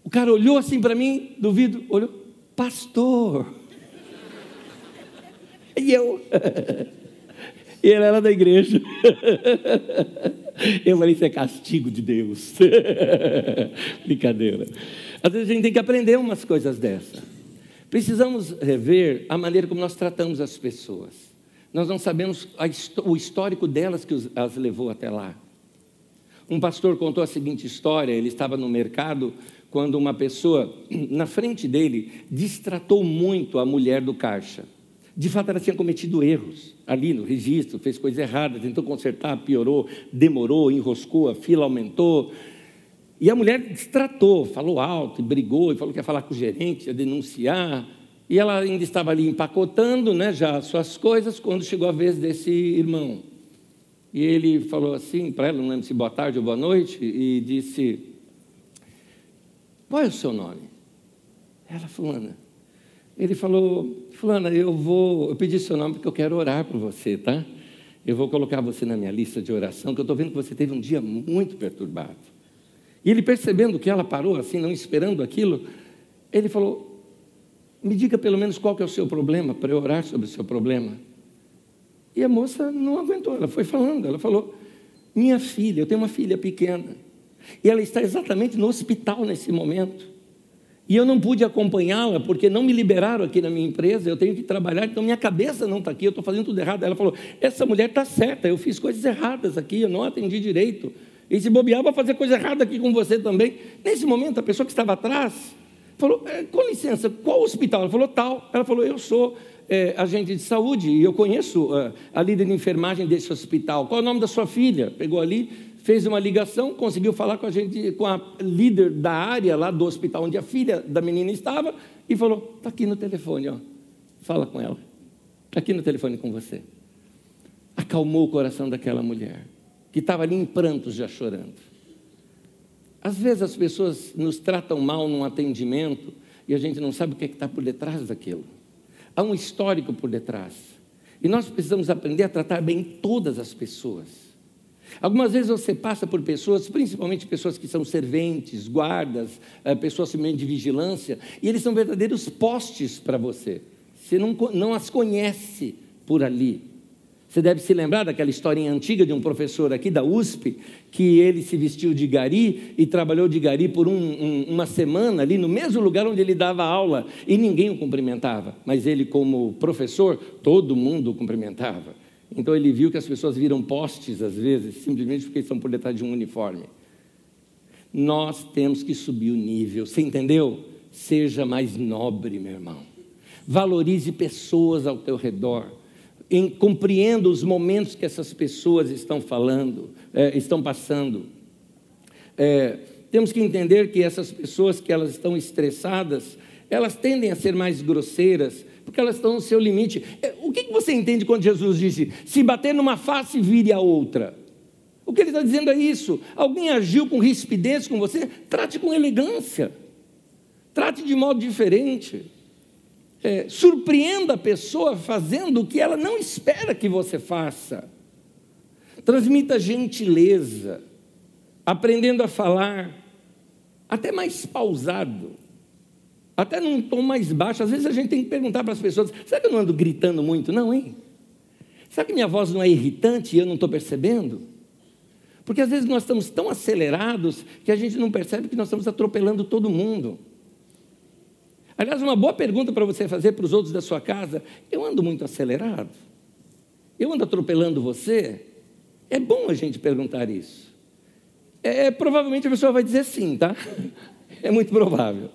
O cara olhou assim para mim, do vidro, olhou, pastor. E eu. *laughs* e ele era da igreja. *laughs* Eu falei, isso é castigo de Deus. *laughs* Brincadeira. Às vezes a gente tem que aprender umas coisas dessa. Precisamos rever a maneira como nós tratamos as pessoas. Nós não sabemos o histórico delas que as levou até lá. Um pastor contou a seguinte história: ele estava no mercado quando uma pessoa, *clears throat* na frente dele, distratou muito a mulher do caixa. De fato, ela tinha cometido erros ali no registro, fez coisa errada, tentou consertar, piorou, demorou, enroscou, a fila aumentou. E a mulher distratou, falou alto, brigou, e falou que ia falar com o gerente, ia denunciar. E ela ainda estava ali empacotando né, já as suas coisas quando chegou a vez desse irmão. E ele falou assim para ela, não lembro se boa tarde ou boa noite, e disse: Qual é o seu nome? Ela, Fulana. Ele falou: Fulana, eu vou, eu pedi seu nome porque eu quero orar por você, tá? Eu vou colocar você na minha lista de oração, que eu estou vendo que você teve um dia muito perturbado. E ele percebendo que ela parou assim, não esperando aquilo, ele falou: me diga pelo menos qual que é o seu problema, para eu orar sobre o seu problema. E a moça não aguentou, ela foi falando, ela falou: Minha filha, eu tenho uma filha pequena, e ela está exatamente no hospital nesse momento. E eu não pude acompanhá-la porque não me liberaram aqui na minha empresa, eu tenho que trabalhar, então minha cabeça não está aqui, eu estou fazendo tudo errado. Ela falou: Essa mulher está certa, eu fiz coisas erradas aqui, eu não atendi direito. E se bobear, vou fazer coisa errada aqui com você também. Nesse momento, a pessoa que estava atrás Falou, é, com licença, qual hospital? Ela falou, tal. Ela falou, eu sou é, agente de saúde e eu conheço uh, a líder de enfermagem desse hospital. Qual é o nome da sua filha? Pegou ali, fez uma ligação, conseguiu falar com a gente, com a líder da área lá do hospital onde a filha da menina estava e falou: está aqui no telefone, ó. fala com ela. Está aqui no telefone com você. Acalmou o coração daquela mulher, que estava ali em prantos já chorando. Às vezes as pessoas nos tratam mal num atendimento e a gente não sabe o que é está por detrás daquilo. Há um histórico por detrás. E nós precisamos aprender a tratar bem todas as pessoas. Algumas vezes você passa por pessoas, principalmente pessoas que são serventes, guardas, eh, pessoas de vigilância, e eles são verdadeiros postes para você. Você não, não as conhece por ali. Você deve se lembrar daquela historinha antiga de um professor aqui da USP, que ele se vestiu de gari e trabalhou de gari por um, um, uma semana ali no mesmo lugar onde ele dava aula e ninguém o cumprimentava, mas ele, como professor, todo mundo o cumprimentava. Então ele viu que as pessoas viram postes às vezes, simplesmente porque estão por detrás de um uniforme. Nós temos que subir o nível, você entendeu? Seja mais nobre, meu irmão. Valorize pessoas ao teu redor em, compreenda os momentos que essas pessoas estão falando, é, estão passando. É, temos que entender que essas pessoas que elas estão estressadas, elas tendem a ser mais grosseiras, porque elas estão no seu limite. É, o que, você entende quando Jesus disse: se bater numa face, vire a outra? O que ele está dizendo é isso. Alguém agiu com rispidez com você, trate com elegância, trate de modo diferente é, surpreenda a pessoa fazendo o que ela não espera que você faça. Transmita gentileza, aprendendo a falar, até mais pausado, até num tom mais baixo. Às vezes a gente tem que perguntar para as pessoas: será que eu não ando gritando muito? Não, hein? Será que minha voz não é irritante e eu não estou percebendo? Porque às vezes nós estamos tão acelerados que a gente não percebe que nós estamos atropelando todo mundo. Aliás, uma boa pergunta para você fazer para os outros da sua casa: eu ando muito acelerado? Eu ando atropelando você? É bom a gente perguntar isso. É, provavelmente a pessoa vai dizer sim, tá? *laughs* É muito provável.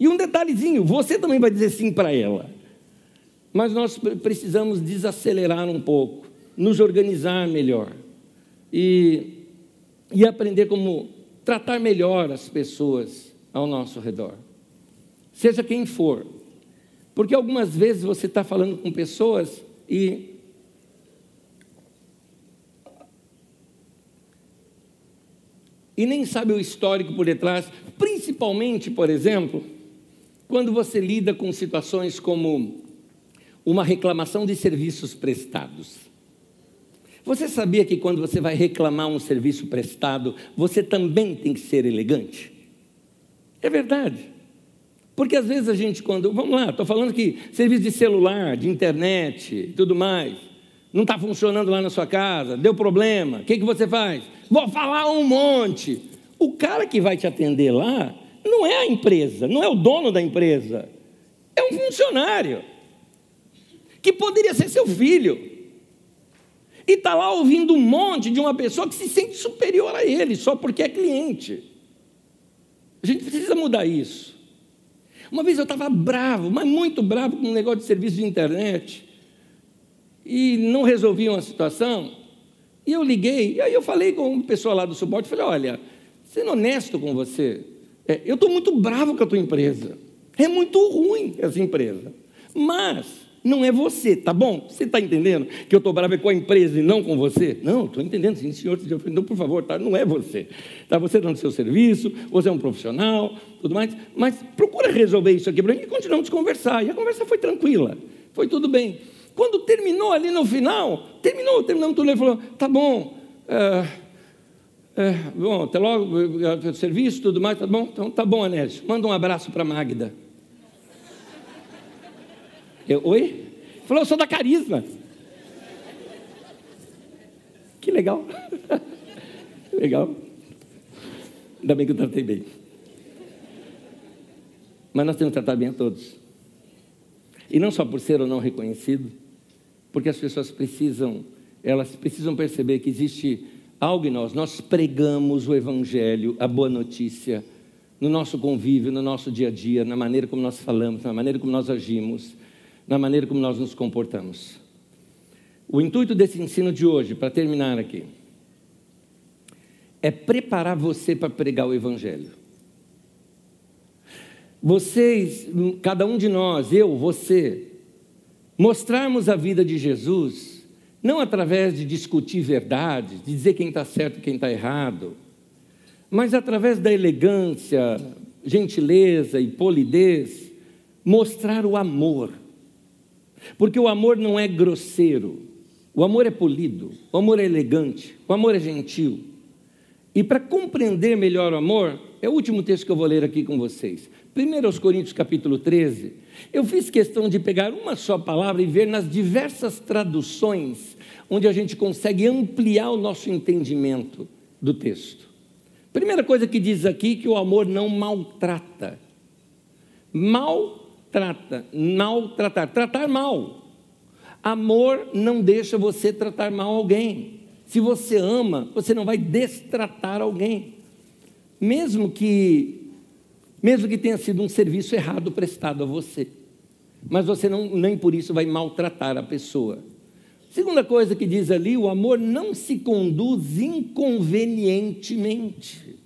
E um detalhezinho: você também vai dizer sim para ela. Mas nós precisamos desacelerar um pouco, nos organizar melhor e, e aprender como tratar melhor as pessoas ao nosso redor seja quem for. Porque algumas vezes você está falando com pessoas e. E nem sabe o histórico por detrás, principalmente, por exemplo, quando você lida com situações como uma reclamação de serviços prestados. Você sabia que quando você vai reclamar um serviço prestado, você também tem que ser elegante? É verdade. Porque às vezes a gente, quando. Vamos lá, estou falando que serviço de celular, de internet tudo mais, não está funcionando lá na sua casa, deu problema, o que, que você faz? Vou falar um monte. O cara que vai te atender lá não é a empresa, não é o dono da empresa, é um funcionário que poderia ser seu filho. e está lá ouvindo um monte de uma pessoa que se sente superior a ele, só porque é cliente. A gente precisa mudar isso. Uma vez eu estava bravo, mas muito bravo com um negócio de serviço de internet, e não resolviam a situação, e eu liguei, e aí eu falei com o pessoal lá do suporte, falei, olha, sendo honesto com você, é, eu estou muito bravo com a tua empresa, é muito ruim essa empresa, mas não é você, tá bom? Você está entendendo que eu estou bravo com a empresa e não com você? Não, estou entendendo, sim, senhor. Então, por favor, tá? não é você. Tá? Você está no seu serviço, você é um profissional, tudo mais. Mas procura resolver isso aqui para mim e continuamos a conversar. E a conversa foi tranquila, foi tudo bem. Quando terminou ali no final, terminou, terminamos tudo, ele falou: tá bom, é, é, bom, até logo, é, serviço, tudo mais, tá bom? Então tá bom, Anésio. Manda um abraço para Magda. Eu, Oi? Falou, eu sou da Carisma. Que legal. *laughs* legal. Ainda bem que eu tratei bem. Mas nós temos que tratar bem a todos. E não só por ser ou não reconhecido, porque as pessoas precisam, elas precisam perceber que existe algo em nós. Nós pregamos o Evangelho, a boa notícia, no nosso convívio, no nosso dia a dia, na maneira como nós falamos, na maneira como nós agimos na maneira como nós nos comportamos. O intuito desse ensino de hoje, para terminar aqui, é preparar você para pregar o Evangelho. Vocês, cada um de nós, eu, você, mostrarmos a vida de Jesus, não através de discutir verdades, de dizer quem está certo e quem está errado, mas através da elegância, gentileza e polidez, mostrar o amor porque o amor não é grosseiro, o amor é polido, o amor é elegante, o amor é gentil. E para compreender melhor o amor, é o último texto que eu vou ler aqui com vocês. 1 Coríntios capítulo 13. Eu fiz questão de pegar uma só palavra e ver nas diversas traduções onde a gente consegue ampliar o nosso entendimento do texto. Primeira coisa que diz aqui que o amor não maltrata. Mal trata, maltratar, tratar mal. Amor não deixa você tratar mal alguém. Se você ama, você não vai destratar alguém. Mesmo que mesmo que tenha sido um serviço errado prestado a você. Mas você não, nem por isso vai maltratar a pessoa. Segunda coisa que diz ali, o amor não se conduz inconvenientemente.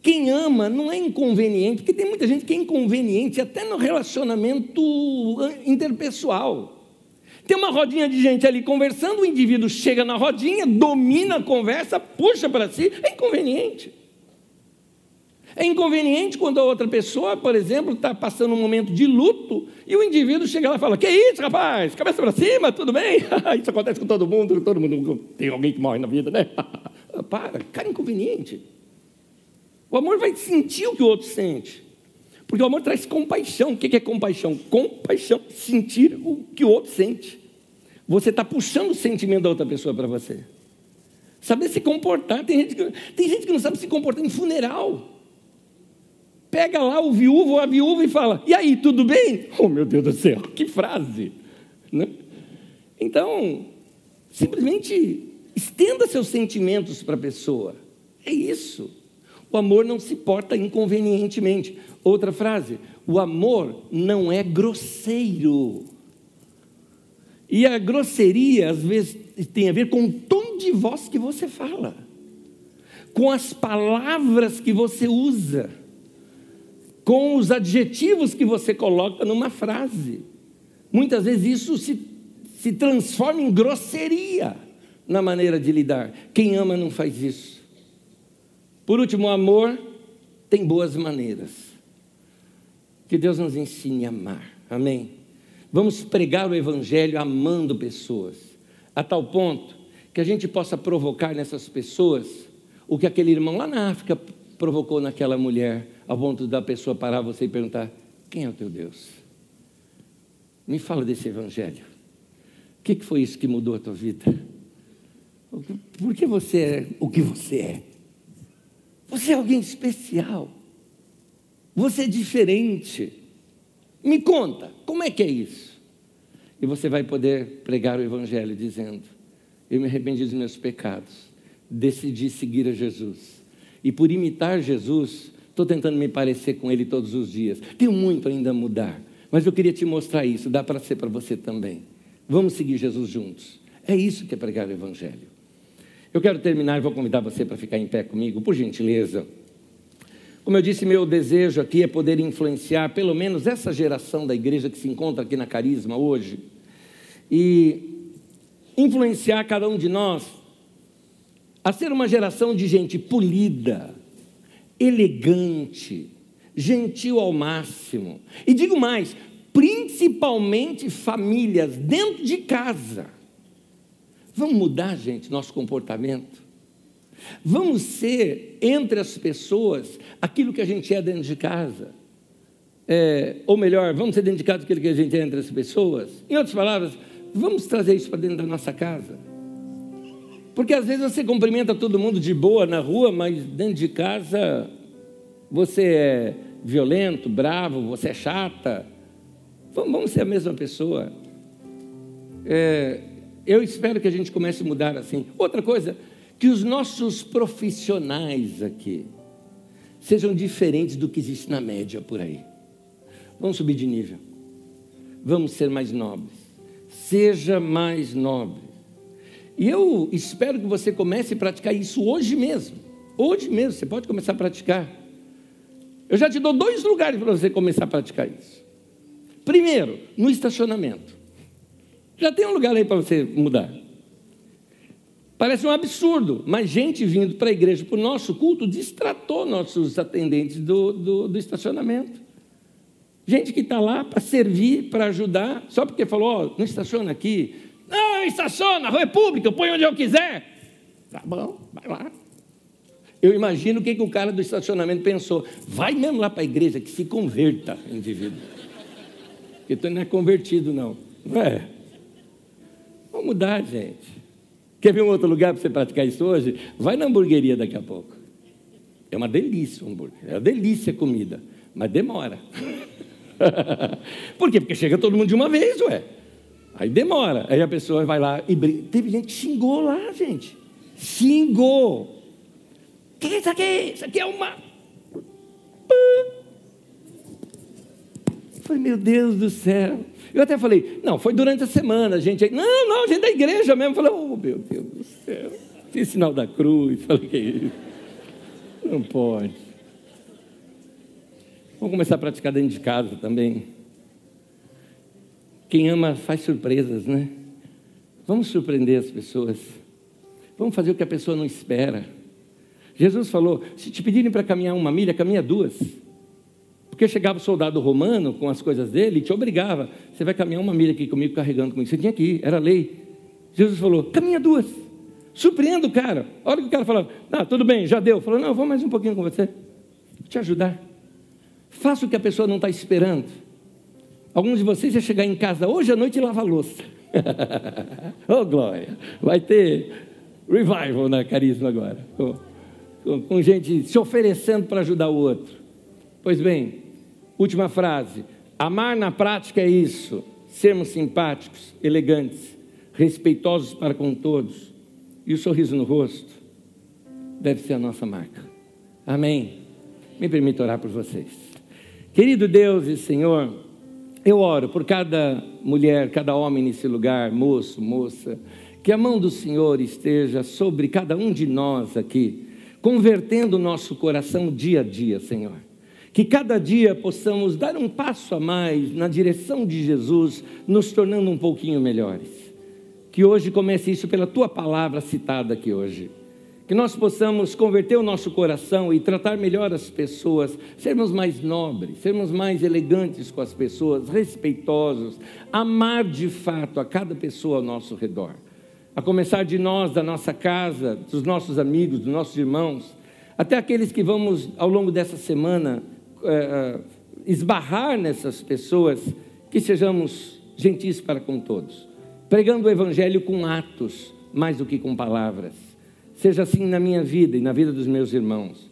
Quem ama não é inconveniente, porque tem muita gente que é inconveniente até no relacionamento interpessoal. Tem uma rodinha de gente ali conversando, o indivíduo chega na rodinha, domina a conversa, puxa para si, é inconveniente. É inconveniente quando a outra pessoa, por exemplo, está passando um momento de luto e o indivíduo chega lá e fala: Que isso, rapaz? Cabeça para cima, tudo bem? *laughs* isso acontece com todo mundo, todo mundo tem alguém que morre na vida, né? *laughs* Para, cara inconveniente. O amor vai sentir o que o outro sente. Porque o amor traz compaixão. O que é compaixão? Compaixão, sentir o que o outro sente. Você está puxando o sentimento da outra pessoa para você. Saber se comportar. Tem gente, que, tem gente que não sabe se comportar em funeral. Pega lá o viúvo ou a viúva e fala: E aí, tudo bem? Oh, meu Deus do céu, *laughs* que frase! Né? Então, simplesmente estenda seus sentimentos para a pessoa. É isso. O amor não se porta inconvenientemente. Outra frase: o amor não é grosseiro. E a grosseria, às vezes, tem a ver com o tom de voz que você fala, com as palavras que você usa, com os adjetivos que você coloca numa frase. Muitas vezes isso se, se transforma em grosseria na maneira de lidar. Quem ama não faz isso. Por último, o amor tem boas maneiras. Que Deus nos ensine a amar. Amém? Vamos pregar o Evangelho amando pessoas, a tal ponto que a gente possa provocar nessas pessoas o que aquele irmão lá na África provocou naquela mulher, ao ponto da pessoa parar você e perguntar: quem é o teu Deus? Me fala desse Evangelho. O que foi isso que mudou a tua vida? Por que você é o que você é? Você é alguém especial. Você é diferente. Me conta, como é que é isso? E você vai poder pregar o Evangelho dizendo: Eu me arrependi dos meus pecados, decidi seguir a Jesus. E por imitar Jesus, estou tentando me parecer com Ele todos os dias. Tenho muito ainda a mudar, mas eu queria te mostrar isso, dá para ser para você também. Vamos seguir Jesus juntos. É isso que é pregar o Evangelho. Eu quero terminar e vou convidar você para ficar em pé comigo, por gentileza. Como eu disse, meu desejo aqui é poder influenciar pelo menos essa geração da igreja que se encontra aqui na Carisma hoje e influenciar cada um de nós a ser uma geração de gente polida, elegante, gentil ao máximo. E digo mais, principalmente famílias dentro de casa. Vamos mudar, gente, nosso comportamento. Vamos ser entre as pessoas aquilo que a gente é dentro de casa. É, ou melhor, vamos ser dentro de casa aquilo que a gente é entre as pessoas. Em outras palavras, vamos trazer isso para dentro da nossa casa. Porque às vezes você cumprimenta todo mundo de boa na rua, mas dentro de casa você é violento, bravo, você é chata. Vamos ser a mesma pessoa. É, eu espero que a gente comece a mudar assim. Outra coisa, que os nossos profissionais aqui sejam diferentes do que existe na média por aí. Vamos subir de nível. Vamos ser mais nobres. Seja mais nobre. E eu espero que você comece a praticar isso hoje mesmo. Hoje mesmo, você pode começar a praticar. Eu já te dou dois lugares para você começar a praticar isso. Primeiro, no estacionamento. Já tem um lugar aí para você mudar. Parece um absurdo, mas gente vindo para a igreja, para o nosso culto, distratou nossos atendentes do, do, do estacionamento. Gente que está lá para servir, para ajudar, só porque falou, oh, não estaciona aqui. Não, estaciona, rua é pública, eu ponho onde eu quiser. Tá bom, vai lá. Eu imagino o que, que o cara do estacionamento pensou. Vai mesmo lá para a igreja, que se converta, indivíduo. Porque tu não é convertido, não. Não é? Vamos mudar, gente. Quer ver um outro lugar para você praticar isso hoje? Vai na hamburgueria daqui a pouco. É uma delícia o hambúrguer. É uma delícia a comida. Mas demora. *laughs* Por quê? Porque chega todo mundo de uma vez, ué. Aí demora. Aí a pessoa vai lá e briga. Teve gente que xingou lá, gente. Xingou. O que é isso aqui? Isso aqui é uma. Falei, meu Deus do céu. Eu até falei, não, foi durante a semana, a gente. Não, não, a gente é da igreja mesmo. falei, oh meu Deus do céu. Tem sinal da cruz. *laughs* Falei, que é isso? Não pode. Vamos começar a praticar dentro de casa também. Quem ama faz surpresas, né? Vamos surpreender as pessoas. Vamos fazer o que a pessoa não espera. Jesus falou: se te pedirem para caminhar uma milha, caminha duas. Porque chegava o soldado romano com as coisas dele e te obrigava. Você vai caminhar uma milha aqui comigo, carregando comigo. Você tinha que ir, era lei. Jesus falou: caminha duas. Surpreenda o cara. A hora que o cara falava, ah, tudo bem, já deu. Falou, não, vou mais um pouquinho com você. Vou te ajudar. Faça o que a pessoa não está esperando. Alguns de vocês vão chegar em casa hoje à noite e lavar louça. *laughs* oh, glória. Vai ter revival na carisma agora. Com, com, com gente se oferecendo para ajudar o outro. Pois bem, Última frase. Amar na prática é isso: sermos simpáticos, elegantes, respeitosos para com todos. E o sorriso no rosto deve ser a nossa marca. Amém. Me permita orar por vocês. Querido Deus e Senhor, eu oro por cada mulher, cada homem nesse lugar, moço, moça, que a mão do Senhor esteja sobre cada um de nós aqui, convertendo o nosso coração dia a dia, Senhor que cada dia possamos dar um passo a mais na direção de Jesus, nos tornando um pouquinho melhores. Que hoje comece isso pela tua palavra citada aqui hoje. Que nós possamos converter o nosso coração e tratar melhor as pessoas, sermos mais nobres, sermos mais elegantes com as pessoas, respeitosos, amar de fato a cada pessoa ao nosso redor. A começar de nós, da nossa casa, dos nossos amigos, dos nossos irmãos, até aqueles que vamos, ao longo dessa semana, é, esbarrar nessas pessoas, que sejamos gentis para com todos, pregando o Evangelho com atos, mais do que com palavras. Seja assim na minha vida e na vida dos meus irmãos.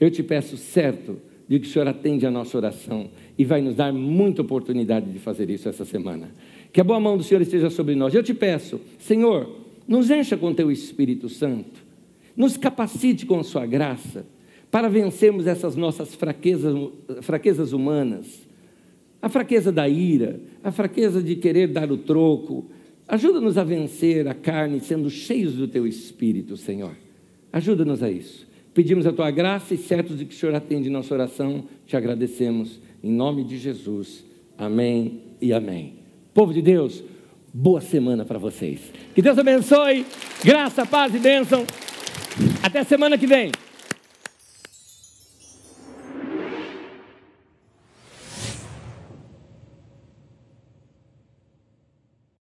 Eu te peço certo de que o Senhor atende a nossa oração e vai nos dar muita oportunidade de fazer isso essa semana. Que a boa mão do Senhor esteja sobre nós. Eu te peço, Senhor, nos encha com teu Espírito Santo, nos capacite com a sua graça para vencermos essas nossas fraquezas, fraquezas humanas, a fraqueza da ira, a fraqueza de querer dar o troco. Ajuda-nos a vencer a carne sendo cheios do teu Espírito, Senhor. Ajuda-nos a isso. Pedimos a tua graça e certos de que o Senhor atende nossa oração, te agradecemos. Em nome de Jesus. Amém e amém. Povo de Deus, boa semana para vocês. Que Deus abençoe. Graça, paz e bênção. Até semana que vem.